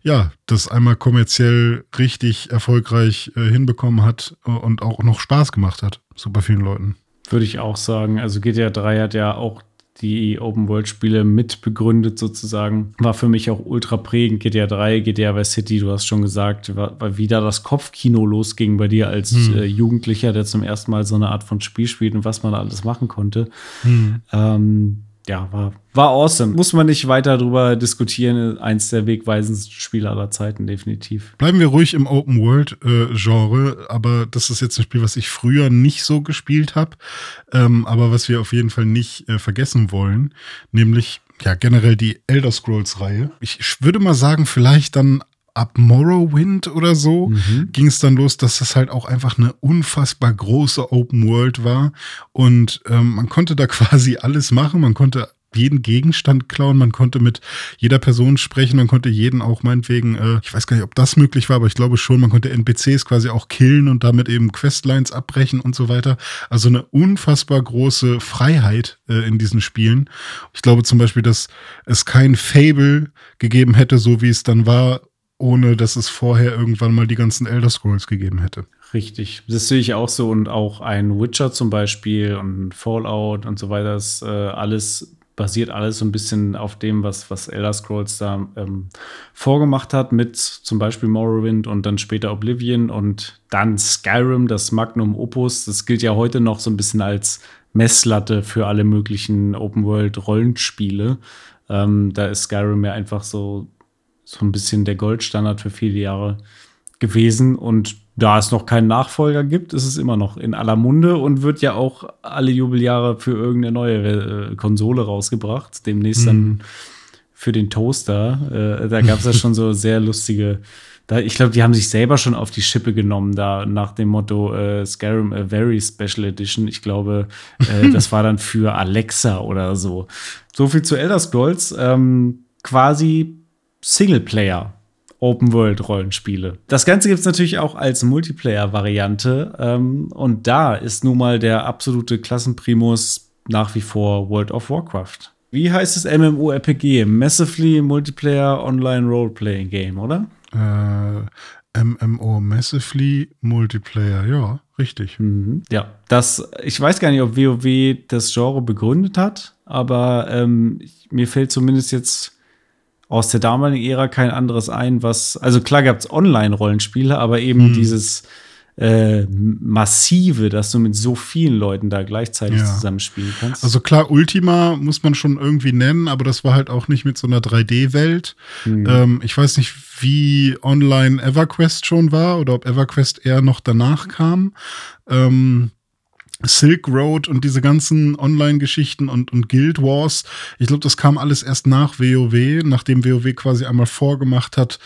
[SPEAKER 2] ja, das einmal kommerziell richtig erfolgreich äh, hinbekommen hat und auch noch Spaß gemacht hat. Super vielen Leuten.
[SPEAKER 1] Würde ich auch sagen. Also GTA 3 hat ja auch die Open-World-Spiele mit begründet sozusagen. War für mich auch ultra prägend. GTA 3, GTA Vice City, du hast schon gesagt, war, war wieder das Kopfkino losging bei dir als hm. äh, Jugendlicher, der zum ersten Mal so eine Art von Spiel spielt und was man alles machen konnte. Hm. Ähm, ja, war, war awesome. Muss man nicht weiter drüber diskutieren. Eins der wegweisendsten Spiele aller Zeiten, definitiv.
[SPEAKER 2] Bleiben wir ruhig im Open World-Genre, äh, aber das ist jetzt ein Spiel, was ich früher nicht so gespielt habe, ähm, aber was wir auf jeden Fall nicht äh, vergessen wollen, nämlich ja generell die Elder Scrolls-Reihe. Ich würde mal sagen, vielleicht dann ab Morrowind oder so mhm. ging es dann los, dass das halt auch einfach eine unfassbar große Open World war und ähm, man konnte da *laughs* quasi alles machen. Man konnte jeden Gegenstand klauen, man konnte mit jeder Person sprechen, man konnte jeden auch meinetwegen, äh, ich weiß gar nicht, ob das möglich war, aber ich glaube schon, man konnte NPCs quasi auch killen und damit eben Questlines abbrechen und so weiter. Also eine unfassbar große Freiheit äh, in diesen Spielen. Ich glaube zum Beispiel, dass es kein Fable gegeben hätte, so wie es dann war, ohne dass es vorher irgendwann mal die ganzen Elder Scrolls gegeben hätte.
[SPEAKER 1] Richtig, das sehe ich auch so und auch ein Witcher zum Beispiel und Fallout und so weiter, das äh, alles basiert alles so ein bisschen auf dem, was, was Elder Scrolls da ähm, vorgemacht hat, mit zum Beispiel Morrowind und dann später Oblivion und dann Skyrim, das Magnum Opus. Das gilt ja heute noch so ein bisschen als Messlatte für alle möglichen Open-World-Rollenspiele. Ähm, da ist Skyrim ja einfach so so ein bisschen der Goldstandard für viele Jahre gewesen. Und da es noch keinen Nachfolger gibt, ist es immer noch in aller Munde und wird ja auch alle Jubeljahre für irgendeine neue äh, Konsole rausgebracht. Demnächst mhm. dann für den Toaster. Äh, da gab es ja schon so *laughs* sehr lustige. Da, ich glaube, die haben sich selber schon auf die Schippe genommen, da nach dem Motto äh, Skyrim a Very Special Edition. Ich glaube, äh, *laughs* das war dann für Alexa oder so. So viel zu Elder Scrolls. Ähm, quasi Singleplayer Open-World-Rollenspiele. Das Ganze gibt es natürlich auch als Multiplayer-Variante. Ähm, und da ist nun mal der absolute Klassenprimus nach wie vor World of Warcraft. Wie heißt es MMORPG? Massively Multiplayer Online Role-Playing Game, oder?
[SPEAKER 2] Äh, MMO Massively Multiplayer, ja, richtig.
[SPEAKER 1] Mhm. Ja, das, ich weiß gar nicht, ob WoW das Genre begründet hat, aber ähm, mir fällt zumindest jetzt aus der damaligen Ära kein anderes ein, was, also klar gab es Online-Rollenspiele, aber eben hm. dieses äh, massive, dass du mit so vielen Leuten da gleichzeitig ja. zusammenspielen kannst.
[SPEAKER 2] Also klar, Ultima muss man schon irgendwie nennen, aber das war halt auch nicht mit so einer 3D-Welt. Mhm. Ähm, ich weiß nicht, wie online EverQuest schon war oder ob EverQuest eher noch danach kam. Ähm, Silk Road und diese ganzen Online-Geschichten und, und Guild Wars. Ich glaube, das kam alles erst nach WoW, nachdem WoW quasi einmal vorgemacht hat,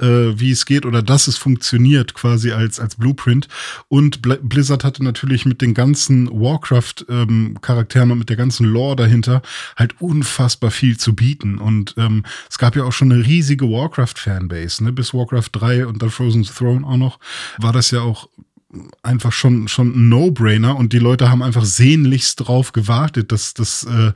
[SPEAKER 2] äh, wie es geht oder dass es funktioniert, quasi als, als Blueprint. Und Blizzard hatte natürlich mit den ganzen Warcraft-Charakteren ähm, und mit der ganzen Lore dahinter halt unfassbar viel zu bieten. Und ähm, es gab ja auch schon eine riesige Warcraft-Fanbase, ne? bis Warcraft 3 und dann Frozen Throne auch noch, war das ja auch einfach schon, schon ein No-Brainer und die Leute haben einfach sehnlichst drauf gewartet, dass, dass äh,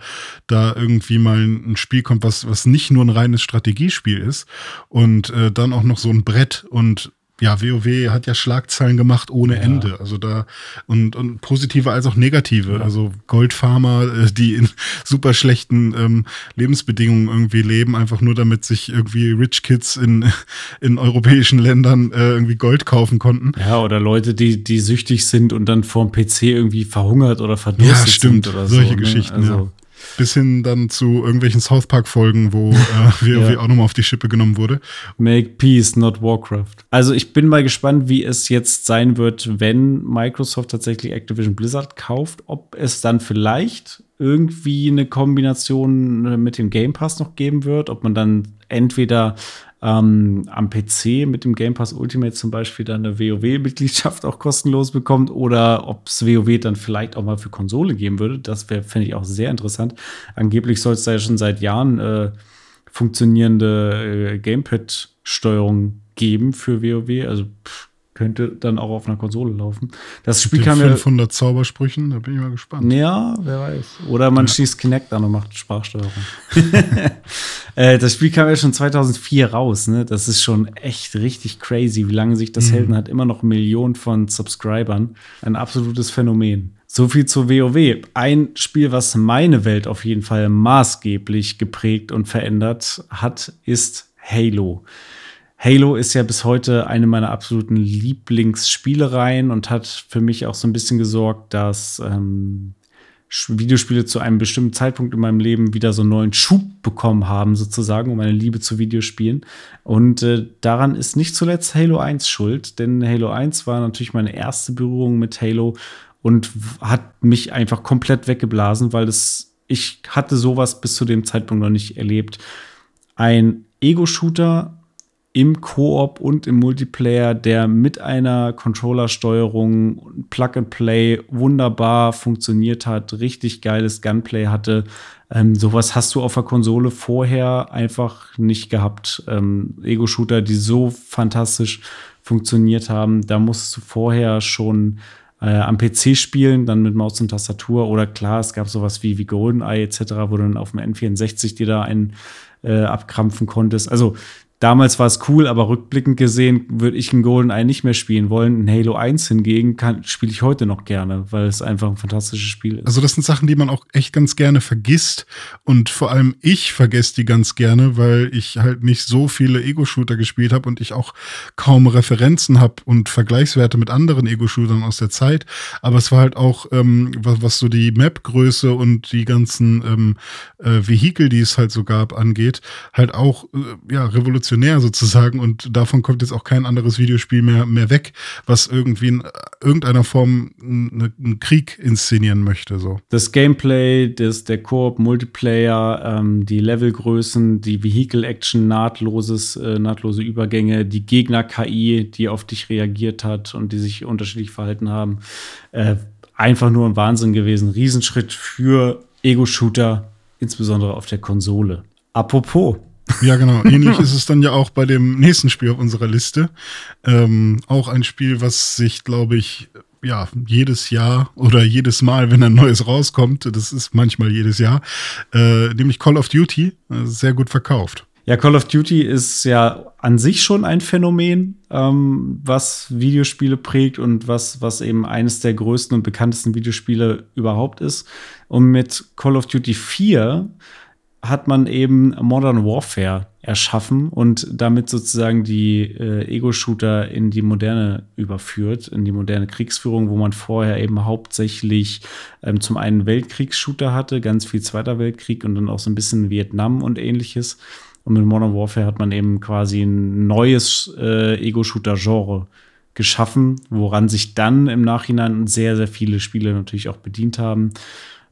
[SPEAKER 2] da irgendwie mal ein Spiel kommt, was, was nicht nur ein reines Strategiespiel ist und äh, dann auch noch so ein Brett und ja, WoW hat ja Schlagzeilen gemacht ohne ja. Ende. Also da und, und positive als auch negative. Ja. Also Goldfarmer, äh, die in *laughs* super schlechten ähm, Lebensbedingungen irgendwie leben, einfach nur damit sich irgendwie Rich Kids in, *laughs* in europäischen Ländern äh, irgendwie Gold kaufen konnten.
[SPEAKER 1] Ja, oder Leute, die, die süchtig sind und dann vorm PC irgendwie verhungert oder verdurstet ja,
[SPEAKER 2] stimmt.
[SPEAKER 1] sind oder
[SPEAKER 2] Solche so. Ne? Geschichten, also, ja bis hin dann zu irgendwelchen South Park-Folgen, wo äh, WoW ja. auch nochmal auf die Schippe genommen wurde.
[SPEAKER 1] Make Peace, not Warcraft. Also ich bin mal gespannt, wie es jetzt sein wird, wenn Microsoft tatsächlich Activision Blizzard kauft, ob es dann vielleicht irgendwie eine Kombination mit dem Game Pass noch geben wird, ob man dann entweder ähm, am PC mit dem Game Pass Ultimate zum Beispiel dann eine WoW-Mitgliedschaft auch kostenlos bekommt oder ob es WoW dann vielleicht auch mal für Konsole geben würde. Das wäre, finde ich, auch sehr interessant. Angeblich soll es da ja schon seit Jahren äh, funktionierende äh, Gamepad-Steuerung geben für WoW. Also pff, könnte dann auch auf einer Konsole laufen. Das Spiel kam
[SPEAKER 2] ja 500 Zaubersprüchen, da bin ich mal gespannt.
[SPEAKER 1] Ja, wer weiß. Oder man ja. schließt Kinect an und macht Sprachsteuerung. *laughs* äh, das Spiel kam ja schon 2004 raus, ne? Das ist schon echt richtig crazy, wie lange sich das mhm. Helden hat. Immer noch Millionen von Subscribern. Ein absolutes Phänomen. So viel zu WoW. Ein Spiel, was meine Welt auf jeden Fall maßgeblich geprägt und verändert hat, ist Halo. Halo ist ja bis heute eine meiner absoluten Lieblingsspielereien und hat für mich auch so ein bisschen gesorgt, dass ähm, Videospiele zu einem bestimmten Zeitpunkt in meinem Leben wieder so einen neuen Schub bekommen haben, sozusagen, um meine Liebe zu Videospielen. Und äh, daran ist nicht zuletzt Halo 1 schuld, denn Halo 1 war natürlich meine erste Berührung mit Halo und hat mich einfach komplett weggeblasen, weil es, ich hatte sowas bis zu dem Zeitpunkt noch nicht erlebt. Ein Ego-Shooter im Koop und im Multiplayer, der mit einer Controller-Steuerung Plug-and-Play wunderbar funktioniert hat, richtig geiles Gunplay hatte. Ähm, sowas hast du auf der Konsole vorher einfach nicht gehabt. Ähm, Ego-Shooter, die so fantastisch funktioniert haben, da musst du vorher schon äh, am PC spielen, dann mit Maus und Tastatur. Oder klar, es gab sowas wie, wie GoldenEye etc., wo du dann auf dem N64 dir da einen äh, abkrampfen konntest. Also damals war es cool, aber rückblickend gesehen würde ich ein GoldenEye nicht mehr spielen wollen. Ein Halo 1 hingegen spiele ich heute noch gerne, weil es einfach ein fantastisches Spiel ist.
[SPEAKER 2] Also das sind Sachen, die man auch echt ganz gerne vergisst und vor allem ich vergesse die ganz gerne, weil ich halt nicht so viele Ego-Shooter gespielt habe und ich auch kaum Referenzen habe und Vergleichswerte mit anderen Ego-Shootern aus der Zeit. Aber es war halt auch, ähm, was, was so die Map-Größe und die ganzen ähm, äh, Vehikel, die es halt so gab, angeht, halt auch äh, ja revolutionär revolutionär sozusagen und davon kommt jetzt auch kein anderes Videospiel mehr, mehr weg, was irgendwie in irgendeiner Form eine, einen Krieg inszenieren möchte. So.
[SPEAKER 1] Das Gameplay, das, der Koop, Multiplayer, ähm, die Levelgrößen, die Vehicle-Action, nahtloses, äh, nahtlose Übergänge, die Gegner-KI, die auf dich reagiert hat und die sich unterschiedlich verhalten haben. Äh, einfach nur ein Wahnsinn gewesen. Riesenschritt für Ego-Shooter, insbesondere auf der Konsole. Apropos,
[SPEAKER 2] ja, genau. *laughs* Ähnlich ist es dann ja auch bei dem nächsten Spiel auf unserer Liste. Ähm, auch ein Spiel, was sich, glaube ich, ja, jedes Jahr oder jedes Mal, wenn ein neues rauskommt, das ist manchmal jedes Jahr, äh, nämlich Call of Duty, äh, sehr gut verkauft.
[SPEAKER 1] Ja, Call of Duty ist ja an sich schon ein Phänomen, ähm, was Videospiele prägt und was, was eben eines der größten und bekanntesten Videospiele überhaupt ist. Und mit Call of Duty 4 hat man eben Modern Warfare erschaffen und damit sozusagen die äh, Ego-Shooter in die Moderne überführt, in die moderne Kriegsführung, wo man vorher eben hauptsächlich ähm, zum einen Weltkriegsshooter hatte, ganz viel Zweiter Weltkrieg und dann auch so ein bisschen Vietnam und ähnliches. Und mit Modern Warfare hat man eben quasi ein neues äh, Ego-Shooter-Genre geschaffen, woran sich dann im Nachhinein sehr, sehr viele Spiele natürlich auch bedient haben.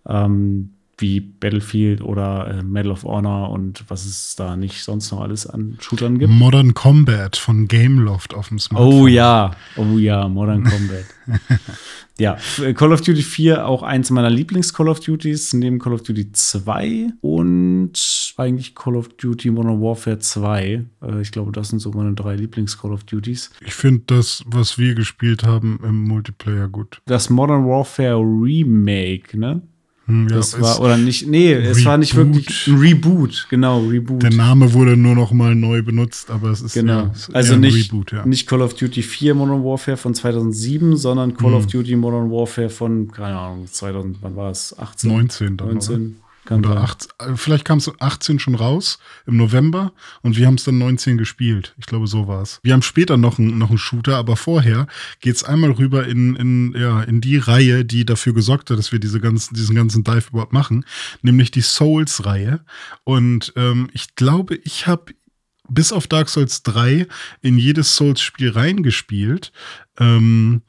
[SPEAKER 1] Ähm, wie Battlefield oder äh, Medal of Honor und was es da nicht sonst noch alles an Shootern gibt.
[SPEAKER 2] Modern Combat von Gameloft auf dem Smartphone.
[SPEAKER 1] Oh ja, oh ja, Modern Combat. *laughs* ja, Call of Duty 4 auch eins meiner Lieblings-Call of Duties, neben Call of Duty 2 und eigentlich Call of Duty Modern Warfare 2. Äh, ich glaube, das sind so meine drei Lieblings-Call of Duties.
[SPEAKER 2] Ich finde das, was wir gespielt haben im Multiplayer gut.
[SPEAKER 1] Das Modern Warfare Remake, ne? Hm, ja, das war, oder nicht, nee, Reboot. es war nicht wirklich ein Reboot, genau, Reboot.
[SPEAKER 2] Der Name wurde nur noch mal neu benutzt, aber es ist
[SPEAKER 1] genau. Ja, also nicht, Reboot, ja. nicht Call of Duty 4 Modern Warfare von 2007, sondern Call hm. of Duty Modern Warfare von, keine Ahnung, 2000, wann war es? 18?
[SPEAKER 2] 19 dann, 19. Oder? Kann Oder 18, äh, vielleicht kam es 18 schon raus im November und wir haben es dann 19 gespielt. Ich glaube, so war es. Wir haben später noch einen noch Shooter, aber vorher geht es einmal rüber in, in, ja, in die Reihe, die dafür gesorgt hat, dass wir diese ganzen, diesen ganzen Dive überhaupt machen, nämlich die Souls-Reihe. Und ähm, ich glaube, ich habe bis auf Dark Souls 3 in jedes Souls-Spiel reingespielt. Ähm,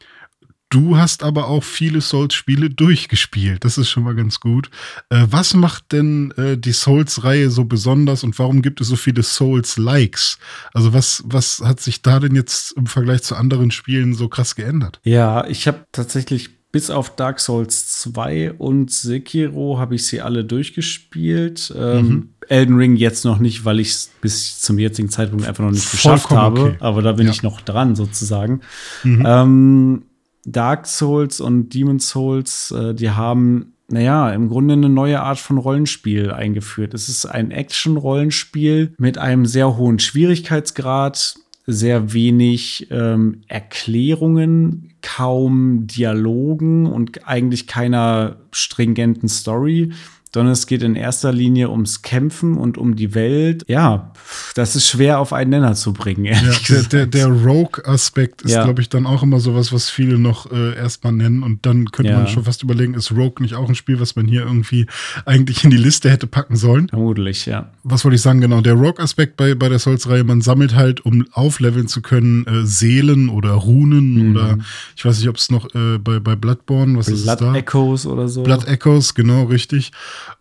[SPEAKER 2] Du hast aber auch viele Souls-Spiele durchgespielt. Das ist schon mal ganz gut. Äh, was macht denn äh, die Souls-Reihe so besonders und warum gibt es so viele Souls-Likes? Also was, was hat sich da denn jetzt im Vergleich zu anderen Spielen so krass geändert?
[SPEAKER 1] Ja, ich habe tatsächlich bis auf Dark Souls 2 und Sekiro habe ich sie alle durchgespielt. Ähm, mhm. Elden Ring jetzt noch nicht, weil ich es bis zum jetzigen Zeitpunkt einfach noch nicht Vollkommen geschafft habe. Okay. Aber da bin ja. ich noch dran sozusagen. Mhm. Ähm, Dark Souls und Demon Souls, äh, die haben, naja, im Grunde eine neue Art von Rollenspiel eingeführt. Es ist ein Action-Rollenspiel mit einem sehr hohen Schwierigkeitsgrad, sehr wenig ähm, Erklärungen, kaum Dialogen und eigentlich keiner stringenten Story sondern es geht in erster Linie ums Kämpfen und um die Welt. Ja, das ist schwer auf einen Nenner zu bringen. Ja,
[SPEAKER 2] der, der, der Rogue-Aspekt ist, ja. glaube ich, dann auch immer sowas, was viele noch äh, erstmal nennen. Und dann könnte ja. man schon fast überlegen, ist Rogue nicht auch ein Spiel, was man hier irgendwie eigentlich in die Liste hätte packen sollen?
[SPEAKER 1] Vermutlich, ja.
[SPEAKER 2] Was wollte ich sagen? Genau, der Rogue-Aspekt bei, bei der Souls-Reihe, man sammelt halt, um aufleveln zu können, äh, Seelen oder Runen mhm. oder ich weiß nicht, ob es noch äh, bei, bei Bloodborne, was
[SPEAKER 1] Blood ist
[SPEAKER 2] da?
[SPEAKER 1] Blood Echoes oder so.
[SPEAKER 2] Blood Echoes, genau, richtig.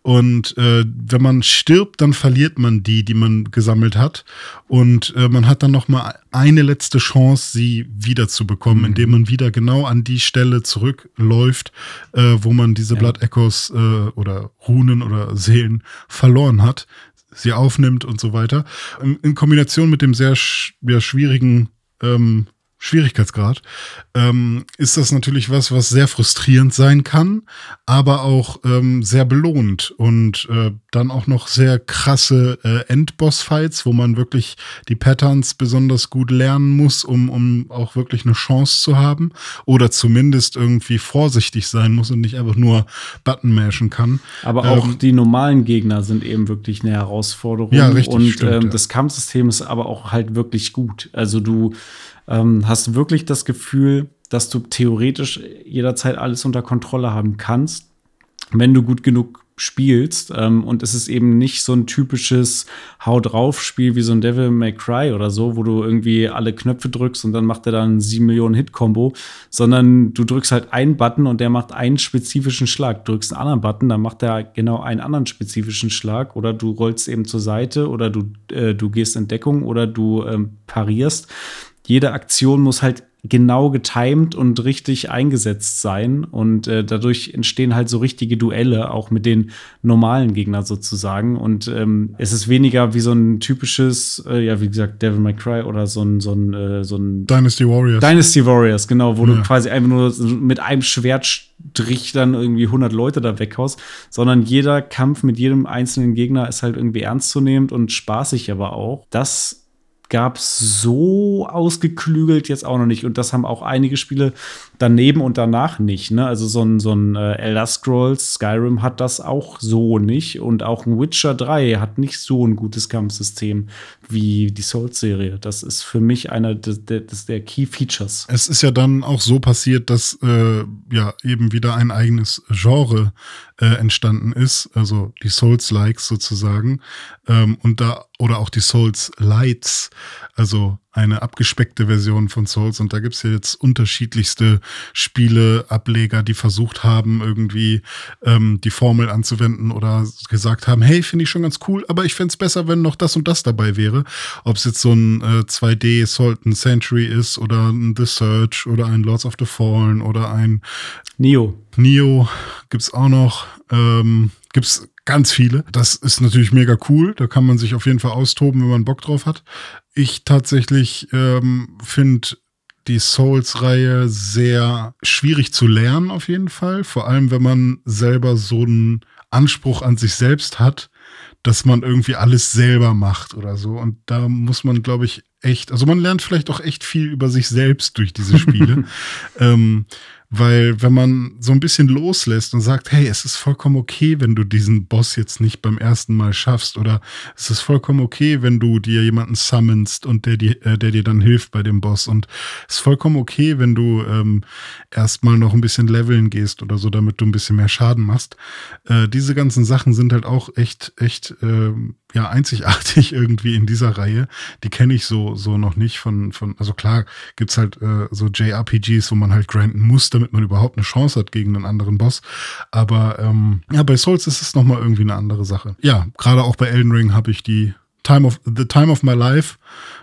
[SPEAKER 2] Und äh, wenn man stirbt, dann verliert man die, die man gesammelt hat. Und äh, man hat dann noch mal eine letzte Chance, sie wiederzubekommen, mhm. indem man wieder genau an die Stelle zurückläuft, äh, wo man diese ja. Blood Echoes äh, oder Runen oder Seelen verloren hat, sie aufnimmt und so weiter. In, in Kombination mit dem sehr sch ja, schwierigen ähm, Schwierigkeitsgrad, ähm, ist das natürlich was, was sehr frustrierend sein kann, aber auch ähm, sehr belohnt und äh, dann auch noch sehr krasse äh, Endboss-Fights, wo man wirklich die Patterns besonders gut lernen muss, um, um auch wirklich eine Chance zu haben oder zumindest irgendwie vorsichtig sein muss und nicht einfach nur Button mashen kann.
[SPEAKER 1] Aber auch ähm, die normalen Gegner sind eben wirklich eine Herausforderung.
[SPEAKER 2] Ja, richtig.
[SPEAKER 1] Und
[SPEAKER 2] stimmt,
[SPEAKER 1] ähm, ja. das Kampfsystem ist aber auch halt wirklich gut. Also du ähm, hast wirklich das Gefühl, dass du theoretisch jederzeit alles unter Kontrolle haben kannst, wenn du gut genug spielst. Ähm, und es ist eben nicht so ein typisches Hau drauf Spiel wie so ein Devil May Cry oder so, wo du irgendwie alle Knöpfe drückst und dann macht er dann 7 Millionen Hit-Kombo, sondern du drückst halt einen Button und der macht einen spezifischen Schlag. Du drückst einen anderen Button, dann macht er genau einen anderen spezifischen Schlag oder du rollst eben zur Seite oder du, äh, du gehst in Deckung oder du ähm, parierst jede Aktion muss halt genau getimed und richtig eingesetzt sein. Und äh, dadurch entstehen halt so richtige Duelle, auch mit den normalen Gegnern sozusagen. Und ähm, es ist weniger wie so ein typisches, äh, ja, wie gesagt, Devil May Cry oder so ein, so ein, äh, so ein
[SPEAKER 2] Dynasty Warriors.
[SPEAKER 1] Dynasty Warriors, genau, wo ja. du quasi einfach nur mit einem Schwertstrich dann irgendwie 100 Leute da weghaust, sondern jeder Kampf mit jedem einzelnen Gegner ist halt irgendwie ernstzunehmend und spaßig aber auch. Das gab es so ausgeklügelt jetzt auch noch nicht. Und das haben auch einige Spiele daneben und danach nicht. Ne? Also so ein, so ein äh, Elder Scrolls, Skyrim hat das auch so nicht. Und auch ein Witcher 3 hat nicht so ein gutes Kampfsystem wie die Souls-Serie. Das ist für mich einer des, des, der Key Features.
[SPEAKER 2] Es ist ja dann auch so passiert, dass äh, ja eben wieder ein eigenes Genre äh, entstanden ist, also die Souls-Likes sozusagen. Ähm, und da, oder auch die Souls-Lights, also eine abgespeckte Version von Souls. Und da gibt's ja jetzt unterschiedlichste Spiele, Ableger, die versucht haben, irgendwie ähm, die Formel anzuwenden oder gesagt haben, hey, finde ich schon ganz cool, aber ich fände besser, wenn noch das und das dabei wäre. Ob es jetzt so ein äh, 2D Sultan Century ist oder ein The Search oder ein Lords of the Fallen oder ein
[SPEAKER 1] Neo.
[SPEAKER 2] Neo gibt's auch noch. Ähm, gibt's ganz viele. Das ist natürlich mega cool. Da kann man sich auf jeden Fall austoben, wenn man Bock drauf hat. Ich tatsächlich ähm, finde die Souls-Reihe sehr schwierig zu lernen, auf jeden Fall. Vor allem, wenn man selber so einen Anspruch an sich selbst hat, dass man irgendwie alles selber macht oder so. Und da muss man, glaube ich, echt, also man lernt vielleicht auch echt viel über sich selbst durch diese Spiele. *laughs* ähm, weil wenn man so ein bisschen loslässt und sagt, hey, es ist vollkommen okay, wenn du diesen Boss jetzt nicht beim ersten Mal schaffst, oder es ist vollkommen okay, wenn du dir jemanden summonst und der, die, äh, der dir dann hilft bei dem Boss. Und es ist vollkommen okay, wenn du ähm, erstmal noch ein bisschen leveln gehst oder so, damit du ein bisschen mehr Schaden machst. Äh, diese ganzen Sachen sind halt auch echt, echt äh, ja einzigartig *laughs* irgendwie in dieser Reihe. Die kenne ich so so noch nicht von von also klar gibt's halt äh, so JRPGs, wo man halt grinden muss, damit man überhaupt eine Chance hat gegen einen anderen Boss. Aber ähm, ja, bei Souls ist es noch mal irgendwie eine andere Sache. Ja, gerade auch bei Elden Ring habe ich die Time of the Time of My Life.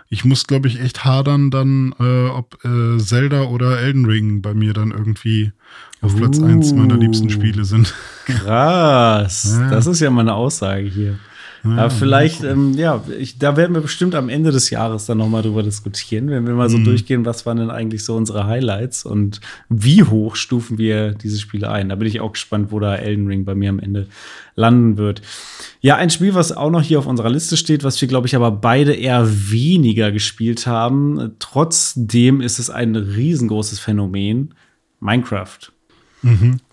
[SPEAKER 2] Ich muss, glaube ich, echt hadern dann, äh, ob äh, Zelda oder Elden Ring bei mir dann irgendwie auf Platz
[SPEAKER 1] Uh.
[SPEAKER 2] 1 meiner liebsten Spiele sind. *laughs*
[SPEAKER 1] Krass.
[SPEAKER 2] Ja.
[SPEAKER 1] Das ist ja mal eine Aussage hier. Aber vielleicht, ähm, ja, ich, da werden wir bestimmt am Ende des Jahres dann nochmal drüber diskutieren, wenn wir mal so
[SPEAKER 2] Mhm.
[SPEAKER 1] durchgehen, was waren denn eigentlich so unsere Highlights und wie hoch stufen wir diese Spiele ein. Da bin ich auch gespannt, wo da Elden Ring bei mir am Ende landen wird. Ja, ein Spiel, was auch noch hier auf unserer Liste steht, was wir, glaube ich, aber beide eher weniger gespielt haben. Trotzdem ist es ein riesengroßes Phänomen. Minecraft.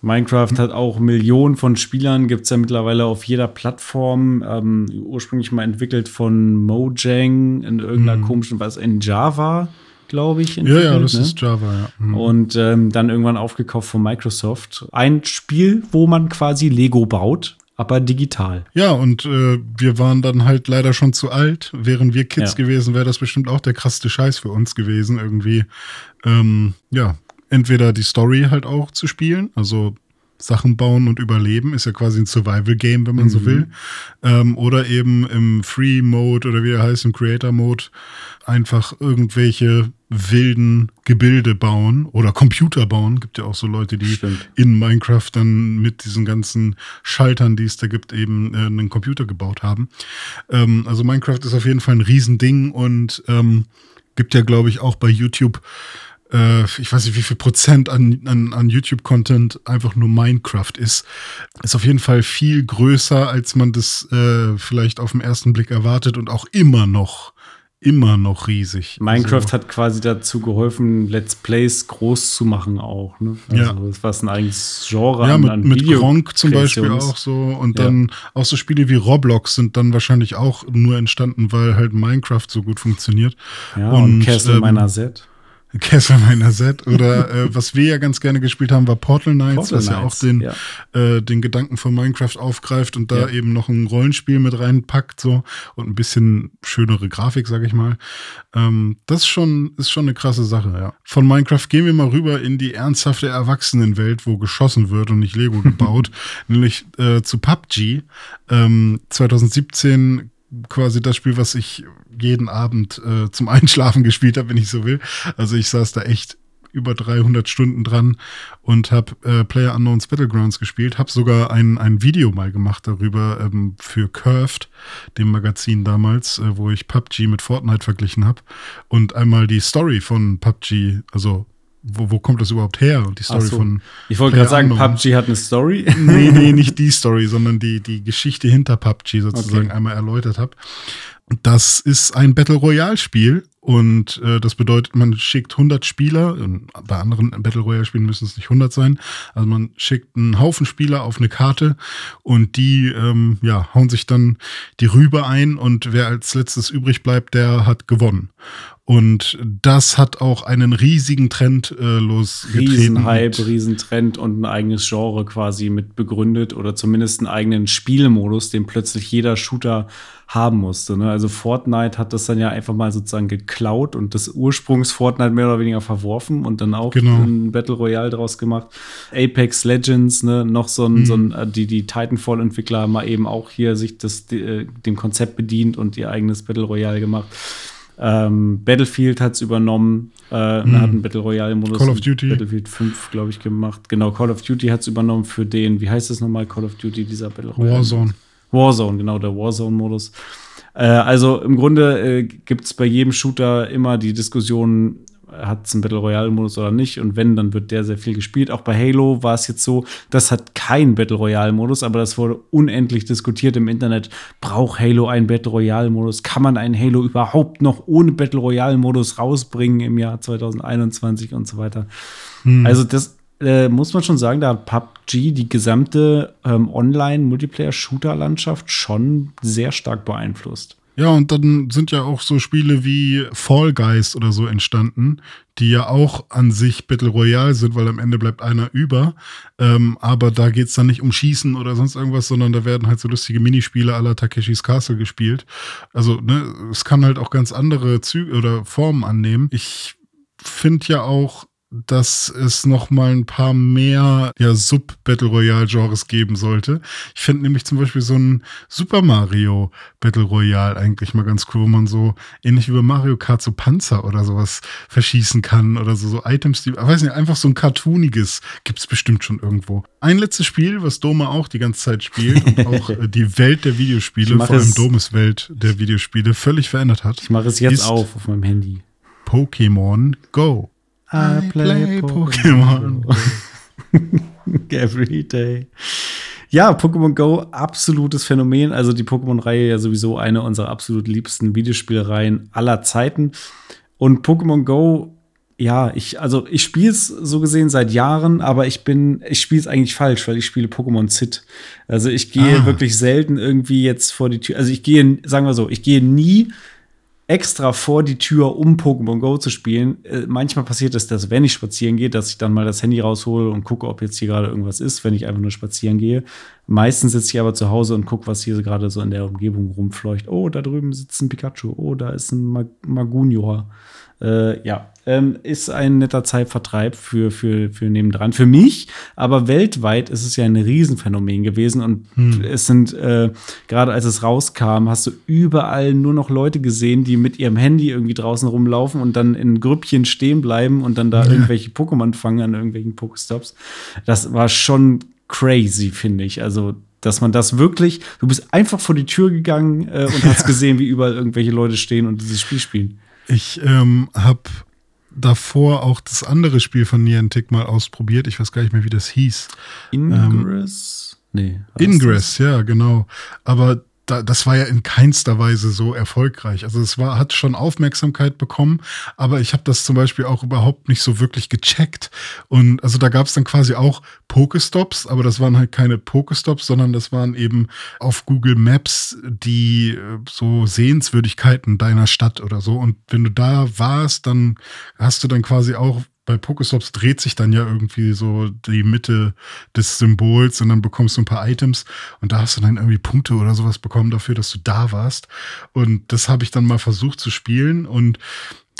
[SPEAKER 1] Minecraft hat auch Millionen von Spielern, gibt es ja mittlerweile auf jeder Plattform. Ähm, ursprünglich mal entwickelt von Mojang in irgendeiner komischen, was in Java, glaube ich.
[SPEAKER 2] Mhm. Ja, ja, das
[SPEAKER 1] ne?
[SPEAKER 2] ist Java, ja. Mhm.
[SPEAKER 1] Und ähm, dann irgendwann aufgekauft von Microsoft. Ein Spiel, wo man quasi Lego baut, aber digital.
[SPEAKER 2] Ja, und äh, wir waren dann halt leider schon zu alt. Wären wir Kids
[SPEAKER 1] Ja.
[SPEAKER 2] gewesen, wäre das bestimmt auch der krasseste Scheiß für uns gewesen, irgendwie. Ähm, ja, entweder die Story halt auch zu spielen, also Sachen bauen und überleben, ist ja quasi ein Survival-Game, wenn man so will. Ähm, oder eben im Free-Mode oder wie er heißt, im Creator-Mode, einfach irgendwelche wilden Gebilde bauen oder Computer bauen. Gibt ja auch so Leute, die
[SPEAKER 1] Stimmt.
[SPEAKER 2] in Minecraft dann mit diesen ganzen Schaltern, die es da gibt, eben äh, einen Computer gebaut haben. Ähm, also Minecraft ist auf jeden Fall ein Riesending und ähm, gibt ja, glaube ich, auch bei YouTube, äh, ich weiß nicht, wie viel Prozent an, an, an YouTube-Content einfach nur Minecraft ist. Ist auf jeden Fall viel größer, als man das äh, vielleicht auf den ersten Blick erwartet und auch immer noch, immer noch riesig.
[SPEAKER 1] Minecraft
[SPEAKER 2] Also,
[SPEAKER 1] hat quasi dazu geholfen, Let's Plays groß zu machen auch. Ne?
[SPEAKER 2] Ja.
[SPEAKER 1] Also, was ein eigenes Genre
[SPEAKER 2] Ja,
[SPEAKER 1] an,
[SPEAKER 2] mit,
[SPEAKER 1] an
[SPEAKER 2] mit Gronk zum Beispiel auch so. Und
[SPEAKER 1] Ja.
[SPEAKER 2] dann auch so Spiele wie Roblox sind dann wahrscheinlich auch nur entstanden, weil halt Minecraft so gut funktioniert.
[SPEAKER 1] Ja, und,
[SPEAKER 2] Und,
[SPEAKER 1] Castle
[SPEAKER 2] ähm,
[SPEAKER 1] meiner Set.
[SPEAKER 2] Castle Miner Set. Oder *laughs* äh, was wir ja ganz gerne gespielt haben, war Portal Knights,
[SPEAKER 1] Portal
[SPEAKER 2] was ja auch den,
[SPEAKER 1] ja.
[SPEAKER 2] Äh, den Gedanken von Minecraft aufgreift und da
[SPEAKER 1] Ja.
[SPEAKER 2] eben noch ein Rollenspiel mit reinpackt so und ein bisschen schönere Grafik, sag ich mal. Ähm, das ist schon, ist schon eine krasse Sache, ja. Von Minecraft gehen wir mal rüber in die ernsthafte Erwachsenenwelt, wo geschossen wird und nicht Lego gebaut, *laughs* nämlich äh, zu PUBG. Ähm, 2017 quasi das Spiel, was ich jeden Abend äh, zum Einschlafen *laughs* gespielt habe, wenn ich so will. Also ich saß da echt über 300 Stunden dran und habe äh, Player Unknowns Battlegrounds gespielt. Habe sogar ein, ein Video mal gemacht darüber ähm, für Curved, dem Magazin damals, äh, wo ich PUBG mit Fortnite verglichen habe. Und einmal die Story von PUBG, also wo, wo kommt das überhaupt her? Und die Story
[SPEAKER 1] so.
[SPEAKER 2] von
[SPEAKER 1] Ich wollte gerade sagen, PUBG hat eine Story.
[SPEAKER 2] nee, nee, nicht *laughs* die Story, sondern die, die Geschichte hinter PUBG sozusagen
[SPEAKER 1] Okay.
[SPEAKER 2] einmal erläutert habe. Das ist ein Battle Royale Spiel und äh, das bedeutet, man schickt 100 Spieler, und bei anderen Battle Royale Spielen müssen es nicht 100 sein, also man schickt einen Haufen Spieler auf eine Karte und die ähm, ja, hauen sich dann die Rübe ein und wer als letztes übrig bleibt, der hat gewonnen. Und das hat auch einen riesigen Trend äh, losgetreten.
[SPEAKER 1] Riesenhype, Riesentrend und ein eigenes Genre quasi mit begründet oder zumindest einen eigenen Spielmodus, den plötzlich jeder Shooter haben musste. Ne? Also Fortnite hat das dann ja einfach mal sozusagen geklaut und das Ursprungs Fortnite mehr oder weniger verworfen und dann auch
[SPEAKER 2] Genau.
[SPEAKER 1] ein Battle Royale draus gemacht. Apex Legends, ne, noch so ein, so ein äh, die, die Titanfall-Entwickler haben mal eben auch hier sich das, die, äh, dem Konzept bedient und ihr eigenes Battle Royale gemacht. Ähm, Battlefield hat es übernommen, äh, hat einen Battle Royale-Modus.
[SPEAKER 2] Mhm. Call of Duty.
[SPEAKER 1] Battlefield 5, glaube ich, gemacht. Genau, Call of Duty hat es übernommen für den, wie heißt es nochmal, Call of Duty, dieser Battle Royale?
[SPEAKER 2] Warzone.
[SPEAKER 1] Warzone, genau, der Warzone-Modus. Äh, also im Grunde äh, gibt es bei jedem Shooter immer die Diskussion, hat es einen Battle Royale-Modus oder nicht? Und wenn, dann wird der sehr viel gespielt. Auch bei Halo war es jetzt so, das hat keinen Battle Royale-Modus, aber das wurde unendlich diskutiert im Internet. Braucht Halo einen Battle Royale-Modus? Kann man einen Halo überhaupt noch ohne Battle Royale-Modus rausbringen im Jahr 2021 und so weiter? Also das äh, muss man schon sagen, da hat PUBG die gesamte ähm, Online-Multiplayer-Shooter-Landschaft schon sehr stark beeinflusst.
[SPEAKER 2] Ja, und dann sind ja auch so Spiele wie Fall Guys oder so entstanden, die ja auch an sich Battle Royale sind, weil am Ende bleibt einer über. Ähm, aber da geht's dann nicht um Schießen oder sonst irgendwas, sondern da werden halt so lustige Minispiele aller Takeshis Castle gespielt. Also, ne, es kann halt auch ganz andere Züge oder Formen annehmen. Ich finde ja auch, dass es noch mal ein paar mehr ja, Sub-Battle Royale-Genres geben sollte. Ich finde nämlich zum Beispiel so ein Super Mario Battle Royale eigentlich mal ganz cool, wo man so ähnlich wie bei Mario Kart so Panzer oder sowas verschießen kann oder so, so Items, die, ich weiß nicht, einfach so ein cartooniges gibt's bestimmt schon irgendwo. Ein letztes Spiel, was Dome auch die ganze Zeit spielt und *laughs* auch äh, die Welt der Videospiele, vor allem Domes Welt der Videospiele, völlig verändert hat.
[SPEAKER 1] Ich mache es jetzt auf auf meinem Handy.
[SPEAKER 2] Pokémon Go.
[SPEAKER 1] I play Pokémon *laughs* every day. Ja, Pokémon Go, absolutes Phänomen. Also die Pokémon-Reihe ja sowieso eine unserer absolut liebsten Videospielreihen aller Zeiten. Und Pokémon Go, ja, ich, also ich spiele es so gesehen seit Jahren, aber ich bin, ich spiele es eigentlich falsch, weil ich spiele Pokémon Zit. Also ich gehe
[SPEAKER 2] Ah.
[SPEAKER 1] wirklich selten irgendwie jetzt vor die Tür. Also ich gehe, sagen wir so, ich gehe nie extra vor die Tür, um Pokémon Go zu spielen. Äh, manchmal passiert es, dass wenn ich spazieren gehe, dass ich dann mal das Handy raushole und gucke, ob jetzt hier gerade irgendwas ist, wenn ich einfach nur spazieren gehe. Meistens sitze ich aber zu Hause und gucke, was hier gerade so in der Umgebung rumfleucht. Oh, da drüben sitzt ein Pikachu. Oh, da ist ein Mag Magunior. Äh, ja, ähm, ist ein netter Zeitvertreib für, für, für nebendran. Für mich, aber weltweit ist es ja ein Riesenphänomen gewesen und es sind, äh, gerade als es rauskam, hast du überall nur noch Leute gesehen, die mit ihrem Handy irgendwie draußen rumlaufen und dann in Grüppchen stehen bleiben und dann da irgendwelche Pokémon fangen an irgendwelchen Pokestops. Das war schon crazy, finde ich. Also, dass man das wirklich, du bist einfach vor die Tür gegangen äh, und hast gesehen, wie überall irgendwelche Leute stehen und dieses Spiel spielen.
[SPEAKER 2] Ich ähm, habe davor auch das andere Spiel von Niantic mal ausprobiert. Ich weiß gar nicht mehr, wie das hieß.
[SPEAKER 1] Ingress? nee. war das
[SPEAKER 2] Ingress, ja, genau. Aber da, das war ja in keinster Weise so erfolgreich. Also es war, hat schon Aufmerksamkeit bekommen, aber ich habe das zum Beispiel auch überhaupt nicht so wirklich gecheckt. Und also da gab es dann quasi auch Pokestops, aber das waren halt keine Pokestops, sondern das waren eben auf Google Maps die äh, so Sehenswürdigkeiten deiner Stadt oder so. Und wenn du da warst, dann hast du dann quasi auch bei Pokestops dreht sich dann ja irgendwie so die Mitte des Symbols und dann bekommst du ein paar Items und da hast du dann irgendwie Punkte oder sowas bekommen dafür, dass du da warst. Und das habe ich dann mal versucht zu spielen und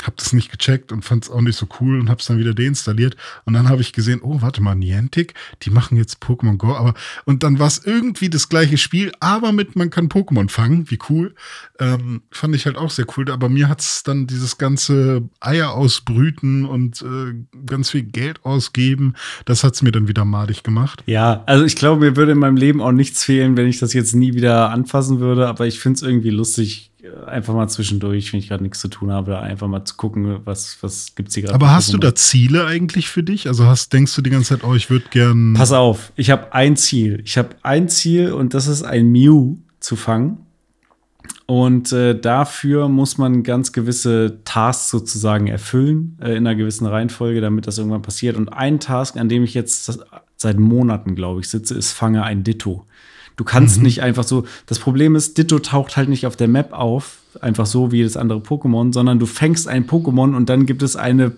[SPEAKER 2] habe das nicht gecheckt und fand es auch nicht so cool und habe es dann wieder deinstalliert. Und dann habe ich gesehen, oh, warte mal, Niantic, die machen jetzt Pokémon Go. Aber und dann war es irgendwie das gleiche Spiel, aber mit man kann Pokémon fangen. Wie cool. Ähm, fand ich halt auch sehr cool. Aber mir hat es dann dieses ganze Eier ausbrüten und äh, ganz viel Geld ausgeben, das hat es mir dann wieder madig gemacht.
[SPEAKER 1] Ja, also ich glaube, mir würde in meinem Leben auch nichts fehlen, wenn ich das jetzt nie wieder anfassen würde, aber ich finde es irgendwie lustig, einfach mal zwischendurch, wenn ich gerade nichts zu tun habe, einfach mal zu gucken, was, was gibt's hier gerade.
[SPEAKER 2] Aber hast du da Ziele eigentlich für dich? Also hast, denkst du die ganze Zeit, oh, ich würde gern.
[SPEAKER 1] Pass auf, ich habe ein Ziel. Ich habe ein Ziel und das ist ein Mew zu fangen. Und äh, dafür muss man ganz gewisse Tasks sozusagen erfüllen, äh, in einer gewissen Reihenfolge, damit das irgendwann passiert. Und ein Task, an dem ich jetzt das, seit Monaten, glaube ich, sitze, ist Fange ein Ditto. Du kannst nicht einfach so. Das Problem ist, Ditto taucht halt nicht auf der Map auf, einfach so wie das andere Pokémon, sondern du fängst ein Pokémon und dann gibt es eine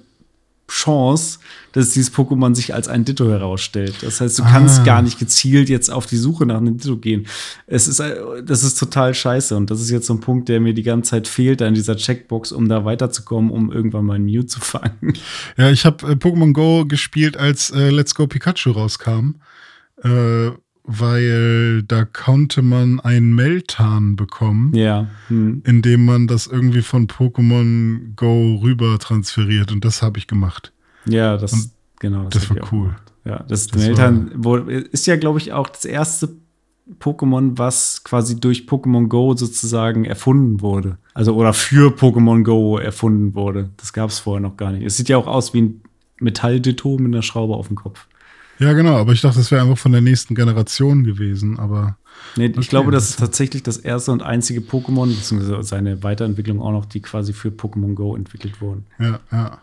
[SPEAKER 1] Chance, dass dieses Pokémon sich als ein Ditto herausstellt. Das heißt, du kannst
[SPEAKER 2] Ah.
[SPEAKER 1] gar nicht gezielt jetzt auf die Suche nach einem Ditto gehen. Es ist, äh, das ist total scheiße. Und das ist jetzt so ein Punkt, der mir die ganze Zeit fehlt, da in dieser Checkbox, um da weiterzukommen, um irgendwann mal ein Mew zu fangen.
[SPEAKER 2] Ja, ich habe äh, Pokémon Go gespielt, als äh, Let's Go Pikachu rauskam. Äh, weil da konnte man einen Meltan bekommen,
[SPEAKER 1] ja. Hm.
[SPEAKER 2] indem man das irgendwie von Pokémon Go rüber transferiert. Und das habe ich gemacht.
[SPEAKER 1] Ja, das,
[SPEAKER 2] Und
[SPEAKER 1] genau.
[SPEAKER 2] das
[SPEAKER 1] hab
[SPEAKER 2] war cool.
[SPEAKER 1] Ja, das,
[SPEAKER 2] Das
[SPEAKER 1] Meltan wurde- ist ja, glaube ich, auch das erste Pokémon, was quasi durch Pokémon Go sozusagen erfunden wurde. Also oder für Pokémon Go erfunden wurde. Das gab es vorher noch gar nicht. Es sieht ja auch aus wie ein Metallditto mit einer Schraube auf dem Kopf.
[SPEAKER 2] Ja, genau, aber ich dachte, das wäre einfach von der nächsten Generation gewesen, aber
[SPEAKER 1] Nee,
[SPEAKER 2] Okay,
[SPEAKER 1] ich glaube, das ist tatsächlich das erste und einzige Pokémon, beziehungsweise seine Weiterentwicklung auch noch, die quasi für Pokémon Go entwickelt wurden.
[SPEAKER 2] ja, ja.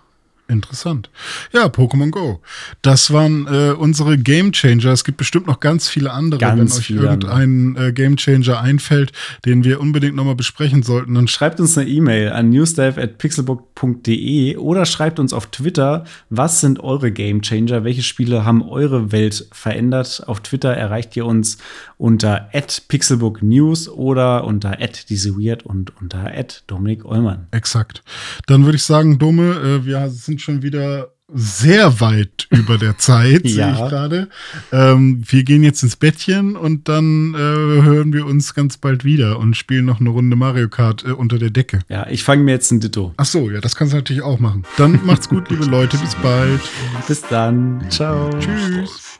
[SPEAKER 2] Interessant. Ja, Pokémon Go. Das waren äh, unsere Game Changer. Es gibt bestimmt noch ganz viele andere.
[SPEAKER 1] Ganz
[SPEAKER 2] Wenn euch
[SPEAKER 1] viele
[SPEAKER 2] irgendein äh, Game Changer einfällt, den wir unbedingt nochmal besprechen sollten, dann
[SPEAKER 1] Schreibt uns eine E-Mail an newsdive.pixelbook.de oder schreibt uns auf Twitter, was sind eure Game Changer? Welche Spiele haben eure Welt verändert? Auf Twitter erreicht ihr uns unter @pixelbooknews oder unter @dizzyweird und unter Dominik Eulmann.
[SPEAKER 2] Exakt. Dann würde ich sagen, Dome, äh, wir sind schon wieder sehr weit über der Zeit, *laughs*
[SPEAKER 1] Ja.
[SPEAKER 2] sehe ich gerade. Ähm, wir gehen jetzt ins Bettchen und dann äh, hören wir uns ganz bald wieder und spielen noch eine Runde Mario Kart äh, unter der Decke.
[SPEAKER 1] Ja, ich fange mir jetzt ein Ditto.
[SPEAKER 2] Ach so, ja, das kannst du natürlich auch machen. Dann macht's gut, liebe Leute. Bis bald.
[SPEAKER 1] Bis dann. Ciao.
[SPEAKER 2] Tschüss.